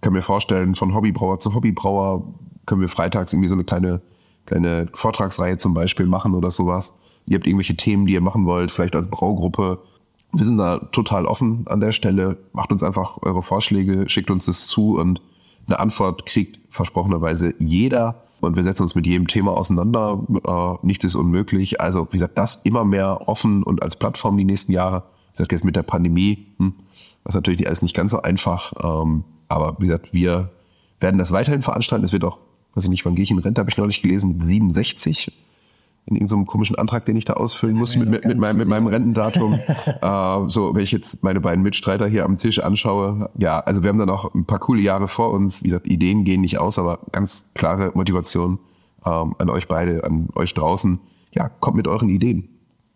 kann mir vorstellen, von Hobbybrauer zu Hobbybrauer können wir freitags irgendwie so eine kleine, kleine Vortragsreihe zum Beispiel machen oder sowas. Ihr habt irgendwelche Themen, die ihr machen wollt, vielleicht als Braugruppe wir sind da total offen an der Stelle. Macht uns einfach eure Vorschläge, schickt uns das zu und eine Antwort kriegt versprochenerweise jeder. Und wir setzen uns mit jedem Thema auseinander. Äh, nichts ist unmöglich. Also, wie gesagt, das immer mehr offen und als Plattform die nächsten Jahre. Wie gesagt, jetzt mit der Pandemie, hm, das ist natürlich alles nicht ganz so einfach. Ähm, aber wie gesagt, wir werden das weiterhin veranstalten. Es wird auch, weiß ich nicht, wann gehe ich in Rente, habe ich neulich gelesen, 67 in irgendeinem komischen Antrag, den ich da ausfüllen muss mit, mit, mit, meinem, mit meinem Rentendatum. <laughs> äh, so, wenn ich jetzt meine beiden Mitstreiter hier am Tisch anschaue, ja, also wir haben dann auch ein paar coole Jahre vor uns. Wie gesagt, Ideen gehen nicht aus, aber ganz klare Motivation ähm, an euch beide, an euch draußen. Ja, kommt mit euren Ideen.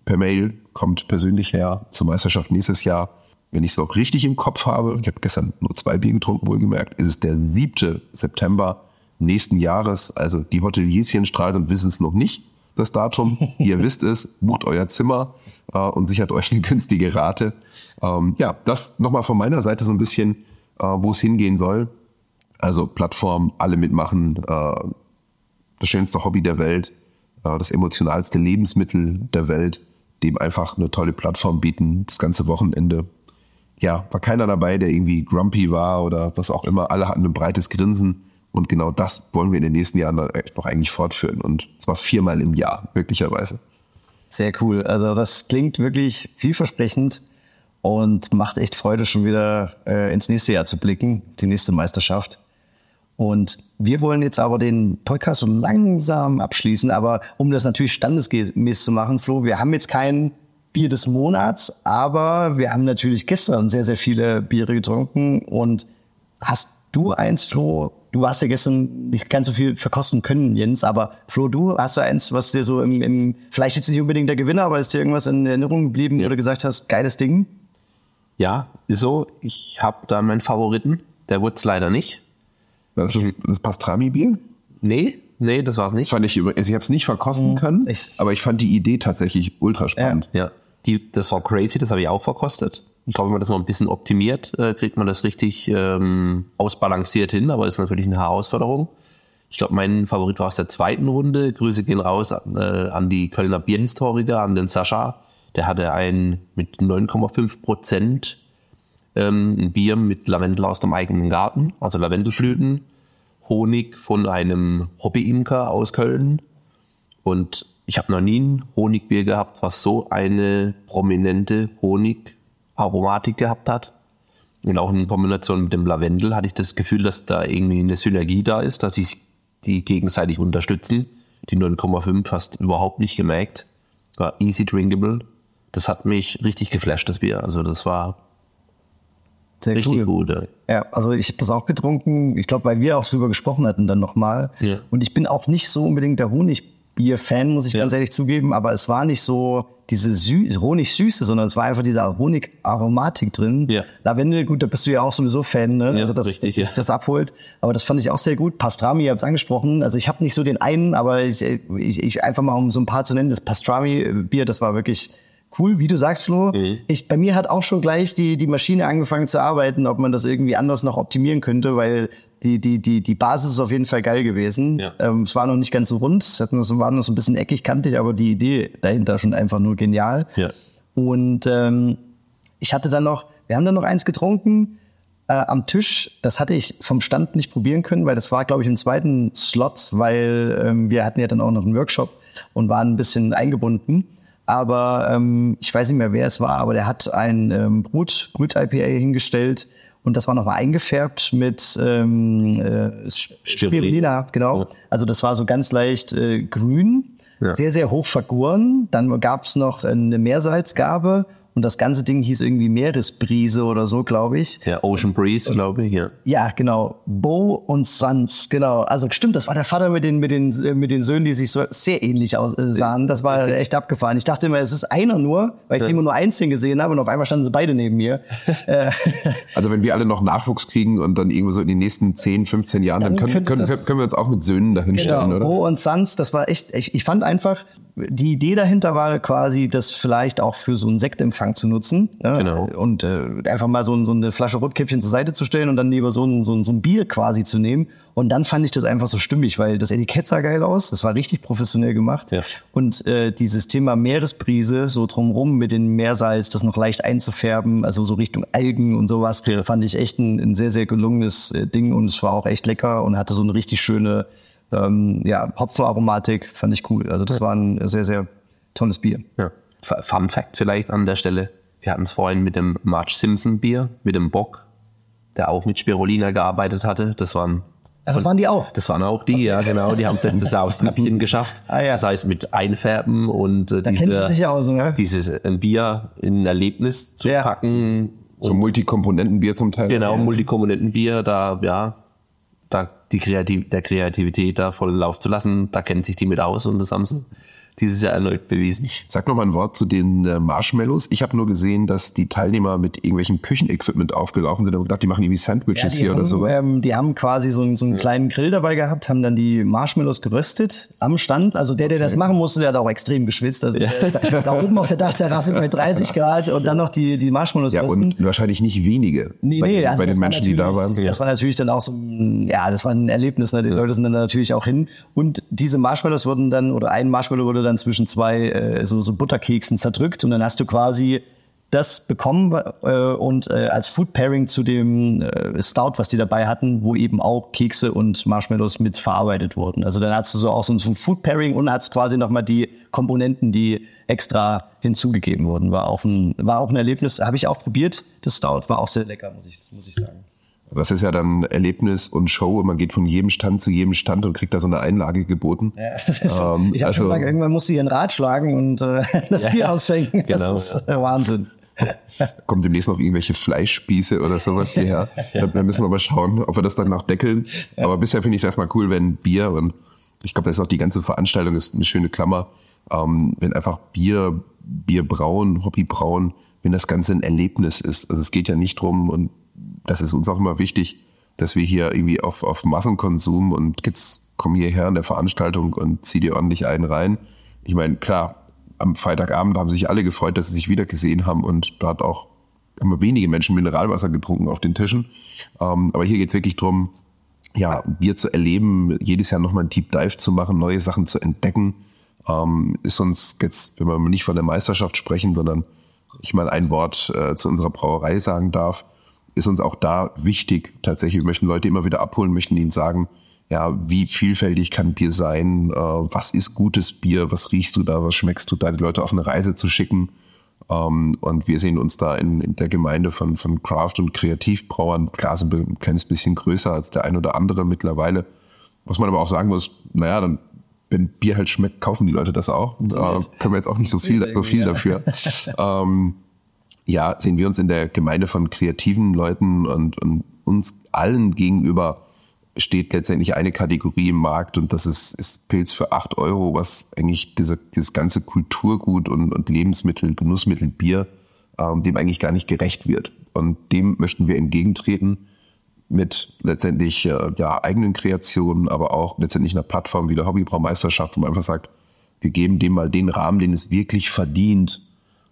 Per Mail, kommt persönlich her zur Meisterschaft nächstes Jahr. Wenn ich es auch richtig im Kopf habe, ich habe gestern nur zwei Bier getrunken, wohlgemerkt, ist es der 7. September nächsten Jahres. Also die Hotelierschen strahlen und wissen es noch nicht das Datum. <laughs> Ihr wisst es, bucht euer Zimmer äh, und sichert euch eine günstige Rate. Ähm, ja, das nochmal von meiner Seite so ein bisschen, äh, wo es hingehen soll. Also Plattform, alle mitmachen, äh, das schönste Hobby der Welt, äh, das emotionalste Lebensmittel der Welt, dem einfach eine tolle Plattform bieten, das ganze Wochenende. Ja, war keiner dabei, der irgendwie grumpy war oder was auch immer. Alle hatten ein breites Grinsen und genau das wollen wir in den nächsten Jahren noch eigentlich fortführen. Und zwar viermal im Jahr, möglicherweise. Sehr cool. Also das klingt wirklich vielversprechend und macht echt Freude, schon wieder äh, ins nächste Jahr zu blicken, die nächste Meisterschaft. Und wir wollen jetzt aber den Podcast so langsam abschließen, aber um das natürlich standesgemäß zu machen, Flo, wir haben jetzt kein Bier des Monats, aber wir haben natürlich gestern sehr, sehr viele Biere getrunken und hast du eins, Flo, du hast ja gestern nicht ganz so viel verkosten können, Jens, aber Flo, du hast ja eins, was dir so im, im vielleicht jetzt nicht unbedingt der Gewinner, aber ist dir irgendwas in Erinnerung geblieben, ja. wo du gesagt hast, geiles Ding? Ja, ist so. Ich habe da meinen Favoriten. Der wurde es leider nicht. Das ist das Pastrami-Bier? Nee, nee, das war es nicht. Das fand ich also ich habe es nicht verkosten mhm. können, ich, aber ich fand die Idee tatsächlich ultra spannend. Ja, ja. Die, das war crazy, das habe ich auch verkostet. Ich glaube, wenn man das noch ein bisschen optimiert, äh, kriegt man das richtig ähm, ausbalanciert hin, aber ist natürlich eine Herausforderung. Ich glaube, mein Favorit war aus der zweiten Runde. Grüße gehen raus an, äh, an die Kölner Bierhistoriker, an den Sascha. Der hatte ein mit 9,5 Prozent ähm, ein Bier mit Lavendel aus dem eigenen Garten, also Lavendelblüten, Honig von einem Hobbyimker aus Köln. Und ich habe noch nie ein Honigbier gehabt, was so eine prominente Honigaromatik gehabt hat. Und auch in Kombination mit dem Lavendel hatte ich das Gefühl, dass da irgendwie eine Synergie da ist, dass sich die gegenseitig unterstützen. Die 9,5 hast überhaupt nicht gemerkt. War easy drinkable. Das hat mich richtig geflasht, das Bier. Also das war Sehr richtig cool. gut. ja. Ja, also ich habe das auch getrunken. Ich glaube, weil wir auch drüber gesprochen hatten dann nochmal. Ja. Und ich bin auch nicht so unbedingt der Honigbier-Fan, muss ich Ja. ganz ehrlich zugeben. Aber es war nicht so diese Sü Honigsüße, sondern es war einfach diese Honigaromatik drin. Ja. Lavendel, gut, da bist du ja auch sowieso Fan, ne? Ja, also dass, richtig, dass sich ja. das abholt. Aber das fand ich auch sehr gut. Pastrami, ihr habt es angesprochen. Also ich habe nicht so den einen, aber ich, ich, ich einfach mal um so ein paar zu nennen, das Pastrami-Bier, das war wirklich cool, wie du sagst, Flo. Mhm. Ich, bei mir hat auch schon gleich die, die Maschine angefangen zu arbeiten, ob man das irgendwie anders noch optimieren könnte, weil die, die, die, die Basis ist auf jeden Fall geil gewesen. Ja. Ähm, es war noch nicht ganz so rund, es war noch so ein bisschen eckig, kantig, aber die Idee dahinter schon einfach nur genial. Ja. Und ähm, ich hatte dann noch, wir haben dann noch eins getrunken äh, am Tisch. Das hatte ich vom Stand nicht probieren können, weil das war, glaube ich, im zweiten Slot, weil ähm, wir hatten ja dann auch noch einen Workshop und waren ein bisschen eingebunden. Aber ähm, ich weiß nicht mehr, wer es war, aber der hat ein ähm, Brut, Brut-IPA hingestellt und das war nochmal eingefärbt mit ähm, äh, Spirulina, genau. Ja. Also das war so ganz leicht äh, grün, Ja. sehr, sehr hoch vergoren. Dann gab es noch eine Meersalzgabe und das ganze Ding hieß irgendwie Meeresbrise oder so, glaube ich. Der Ocean Breeze, glaube ich, ja. Ja, genau. Bo und Sons, genau. Also stimmt, das war der Vater mit den mit den äh, mit den Söhnen, die sich so sehr ähnlich aus, äh, sahen. Das war echt abgefahren. Ich dachte immer, es ist einer nur, weil ich die immer nur einzeln gesehen habe und auf einmal standen sie beide neben mir. <laughs> Äh, Also wenn wir alle noch Nachwuchs kriegen und dann irgendwo so in den nächsten 10, 15 Jahren, dann, Dann können, können, können wir uns auch mit Söhnen dahinstellen, Genau, oder? Bo und Sons, das war echt, ich, ich fand einfach, die Idee dahinter war quasi, das vielleicht auch für so einen Sektempfang zu nutzen. Ne? Genau. Und äh, einfach mal so, so eine Flasche Rotkäppchen zur Seite zu stellen und dann lieber so ein, so, ein, so ein Bier quasi zu nehmen. Und dann fand ich das einfach so stimmig, weil das Etikett sah geil aus, das war richtig professionell gemacht. Ja. Und äh, dieses Thema Meeresbrise, so drumrum mit dem Meersalz, das noch leicht einzufärben, also so Richtung Algen und sowas, Ja. fand ich echt ein, ein sehr, sehr gelungenes äh, Ding und es war auch echt lecker und hatte so eine richtig schöne ähm, ja, Hopfenaromatik, fand ich cool. Also das war ein sehr, sehr tolles Bier. ja. Fun Fact vielleicht an der Stelle. Wir hatten es vorhin mit dem Marge Simpson Bier, mit dem Bock, der auch mit Spirulina gearbeitet hatte. Das waren Also das waren die auch. Das waren auch die, ja, genau. Die haben es letztes Jahr aufs Treppchen geschafft. Ah, ja. Das heißt, mit Einfärben und äh, Da kennst du dich ja aus, ne? dieses äh, ein Bier in ein Erlebnis zu Ja. packen. So Multikomponentenbier zum Teil. Genau, Multikomponentenbier, da, ja, da die Kreativ der Kreativität da voll Lauf zu lassen, da kennt sich die mit aus und das haben sie dieses Jahr erneut bewiesen. Sag noch mal ein Wort zu den äh, Marshmallows. Ich habe nur gesehen, dass die Teilnehmer mit irgendwelchen Küchenequipment aufgelaufen sind und gedacht, die machen irgendwie Sandwiches die, hier haben, oder so. ähm, die haben quasi so, einen- so einen kleinen Grill dabei gehabt, haben dann die Marshmallows geröstet am Stand. Also der, der das machen musste, der hat auch extrem geschwitzt. Also der, da oben auf der Dachterrasse bei 30 Grad und dann noch die, die Marshmallows Ja, rösten. und wahrscheinlich nicht wenige Nee, bei, nee, den- also bei das den war Menschen, die da waren. natürlich- Das war natürlich dann auch so, ein, ja, das war ein Erlebnis. Ne? Die Leute sind dann natürlich auch hin. Und diese Marshmallows wurden dann, oder ein Marshmallow wurde dann zwischen zwei äh, so, so Butterkeksen zerdrückt und dann hast du quasi das bekommen äh, und äh, als Food Pairing zu dem äh, Stout, was die dabei hatten, wo eben auch Kekse und Marshmallows mit verarbeitet wurden. Also dann hast du so auch so ein Food Pairing und hast quasi nochmal die Komponenten, die extra hinzugegeben wurden. War auch ein, war auch ein Erlebnis. Habe ich auch probiert. Das Stout war auch sehr lecker, muss ich, muss ich sagen. Das ist ja dann Erlebnis und Show und man geht von jedem Stand zu jedem Stand und kriegt da so eine Einlage geboten. Ja, <laughs> Ähm, ich habe schon also- gesagt, irgendwann muss sie ihren Rad schlagen und äh, <laughs> das Bier ausschenken. Genau, Das ist äh, Wahnsinn. <laughs> Kommt demnächst noch irgendwelche Fleischspieße oder sowas hierher. Da da müssen wir mal schauen, ob wir das dann noch deckeln. Aber bisher finde ich es erstmal cool, wenn Bier und ich glaube, das ist auch die ganze Veranstaltung ist eine schöne Klammer, ähm, wenn einfach Bier, Bier brauen, Hobby brauen, wenn das Ganze ein Erlebnis ist. Also es geht ja nicht drum und das ist uns auch immer wichtig, dass wir hier irgendwie auf, auf Massenkonsum und jetzt komm hierher an der Veranstaltung und zieh dir ordentlich einen rein. Ich meine, klar, am Freitagabend haben sich alle gefreut, dass sie sich wieder gesehen haben und hat auch wir wenige Menschen Mineralwasser getrunken auf den Tischen. Ähm, aber hier geht's wirklich drum, ja, Bier zu erleben, jedes Jahr nochmal ein Deep Dive zu machen, neue Sachen zu entdecken. ähm, ist uns jetzt, wenn wir nicht von der Meisterschaft sprechen, sondern ich mal ein Wort äh, zu unserer Brauerei sagen darf, ist uns auch da wichtig. Tatsächlich, wir möchten Leute immer wieder abholen, möchten ihnen sagen, ja, wie vielfältig kann Bier sein? Äh, was ist gutes Bier? Was riechst du da? Was schmeckst du da? Die Leute auf eine Reise zu schicken. Ähm, und wir sehen uns da in, in der Gemeinde von, von Craft- und Kreativbrauern. Klar sind wir ein kleines bisschen größer als der ein oder andere mittlerweile. Was man aber auch sagen muss, naja, dann wenn Bier halt schmeckt, kaufen die Leute das auch. Da können wir jetzt auch nicht so viel, so viel dafür. <laughs> ja, sehen wir uns in der Gemeinde von kreativen Leuten und, und uns allen gegenüber steht letztendlich eine Kategorie im Markt und das ist, ist Pilz für acht Euro, was eigentlich diese, dieses ganze Kulturgut und, und Lebensmittel, Genussmittel, Bier, ähm, dem eigentlich gar nicht gerecht wird. Und dem möchten wir entgegentreten mit letztendlich äh, ja, eigenen Kreationen, aber auch letztendlich einer Plattform wie der Hobbybraumeisterschaft, wo man einfach sagt, wir geben dem mal den Rahmen, den es wirklich verdient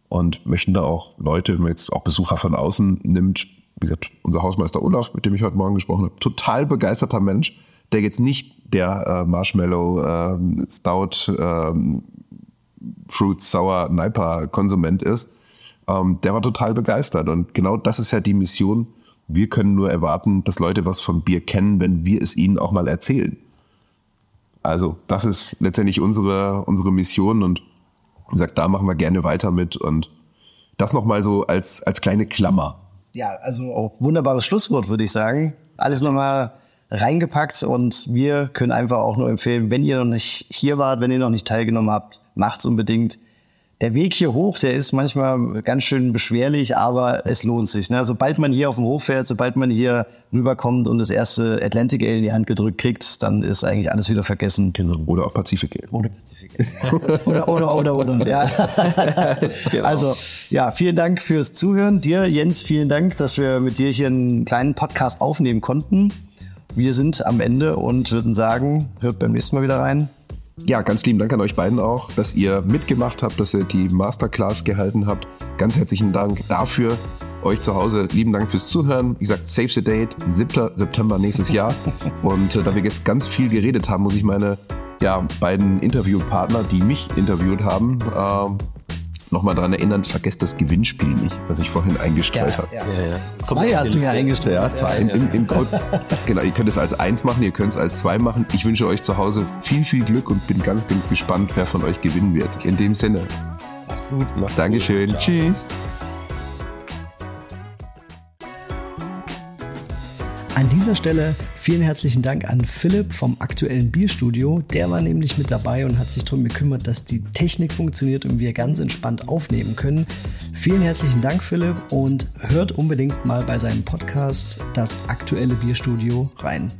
und möchten da auch Leute, wenn man jetzt auch Besucher von außen nimmt, wie gesagt, unser Hausmeister Olaf, mit dem ich heute Morgen gesprochen habe, total begeisterter Mensch, der jetzt nicht der äh, Marshmallow äh, Stout äh, Fruit Sour Niper Konsument ist, ähm, der war total begeistert und genau das ist ja die Mission, wir können nur erwarten, dass Leute was von Bier kennen, wenn wir es ihnen auch mal erzählen. Also, das ist letztendlich unsere, unsere Mission und gesagt, da machen wir gerne weiter mit und das nochmal so als, als kleine Klammer. Ja, also auch wunderbares Schlusswort, würde ich sagen. Alles nochmal reingepackt und wir können einfach auch nur empfehlen, wenn ihr noch nicht hier wart, wenn ihr noch nicht teilgenommen habt, macht's unbedingt der Weg hier hoch, der ist manchmal ganz schön beschwerlich, aber es lohnt sich. Ne? Sobald man hier auf dem Hof fährt, sobald man hier rüberkommt und das erste Atlantic Ale in die Hand gedrückt kriegt, dann ist eigentlich alles wieder vergessen. Genau. Oder auch Pazifik Ale. Oder Pazifik Ale. <laughs> oder, oder, oder, oder, ja. <laughs> genau. Also, ja, vielen Dank fürs Zuhören. Dir, Jens, vielen Dank, dass wir mit dir hier einen kleinen Podcast aufnehmen konnten. Wir sind am Ende und würden sagen, hört beim nächsten Mal wieder rein. Ja, ganz lieben Dank an euch beiden auch, dass ihr mitgemacht habt, dass ihr die Masterclass gehalten habt. Ganz herzlichen Dank dafür. Euch zu Hause lieben Dank fürs Zuhören. Wie gesagt, save the date, 7. September nächstes Jahr. <laughs> Und äh, da wir jetzt ganz viel geredet haben, muss ich meine ja, beiden Interviewpartner, die mich interviewt haben, äh, nochmal daran erinnern, vergesst das Gewinnspiel nicht, was ich vorhin eingestreut ja, habe. Ja. Ja, ja. Zwei hast du ja eingestreut. Ja, zwei. Im, im, im genau, ihr könnt es als eins machen, ihr könnt es als zwei machen. Ich wünsche euch zu Hause viel, viel Glück und bin ganz, ganz gespannt, wer von euch gewinnen wird. In dem Sinne. Macht's gut. Macht's Dankeschön. Gut. Tschüss. An dieser Stelle vielen herzlichen Dank an Philipp vom aktuellen Bierstudio. Der war nämlich mit dabei und hat sich darum gekümmert, dass die Technik funktioniert und wir ganz entspannt aufnehmen können. Vielen herzlichen Dank, Philipp, und hört unbedingt mal bei seinem Podcast das aktuelle Bierstudio rein.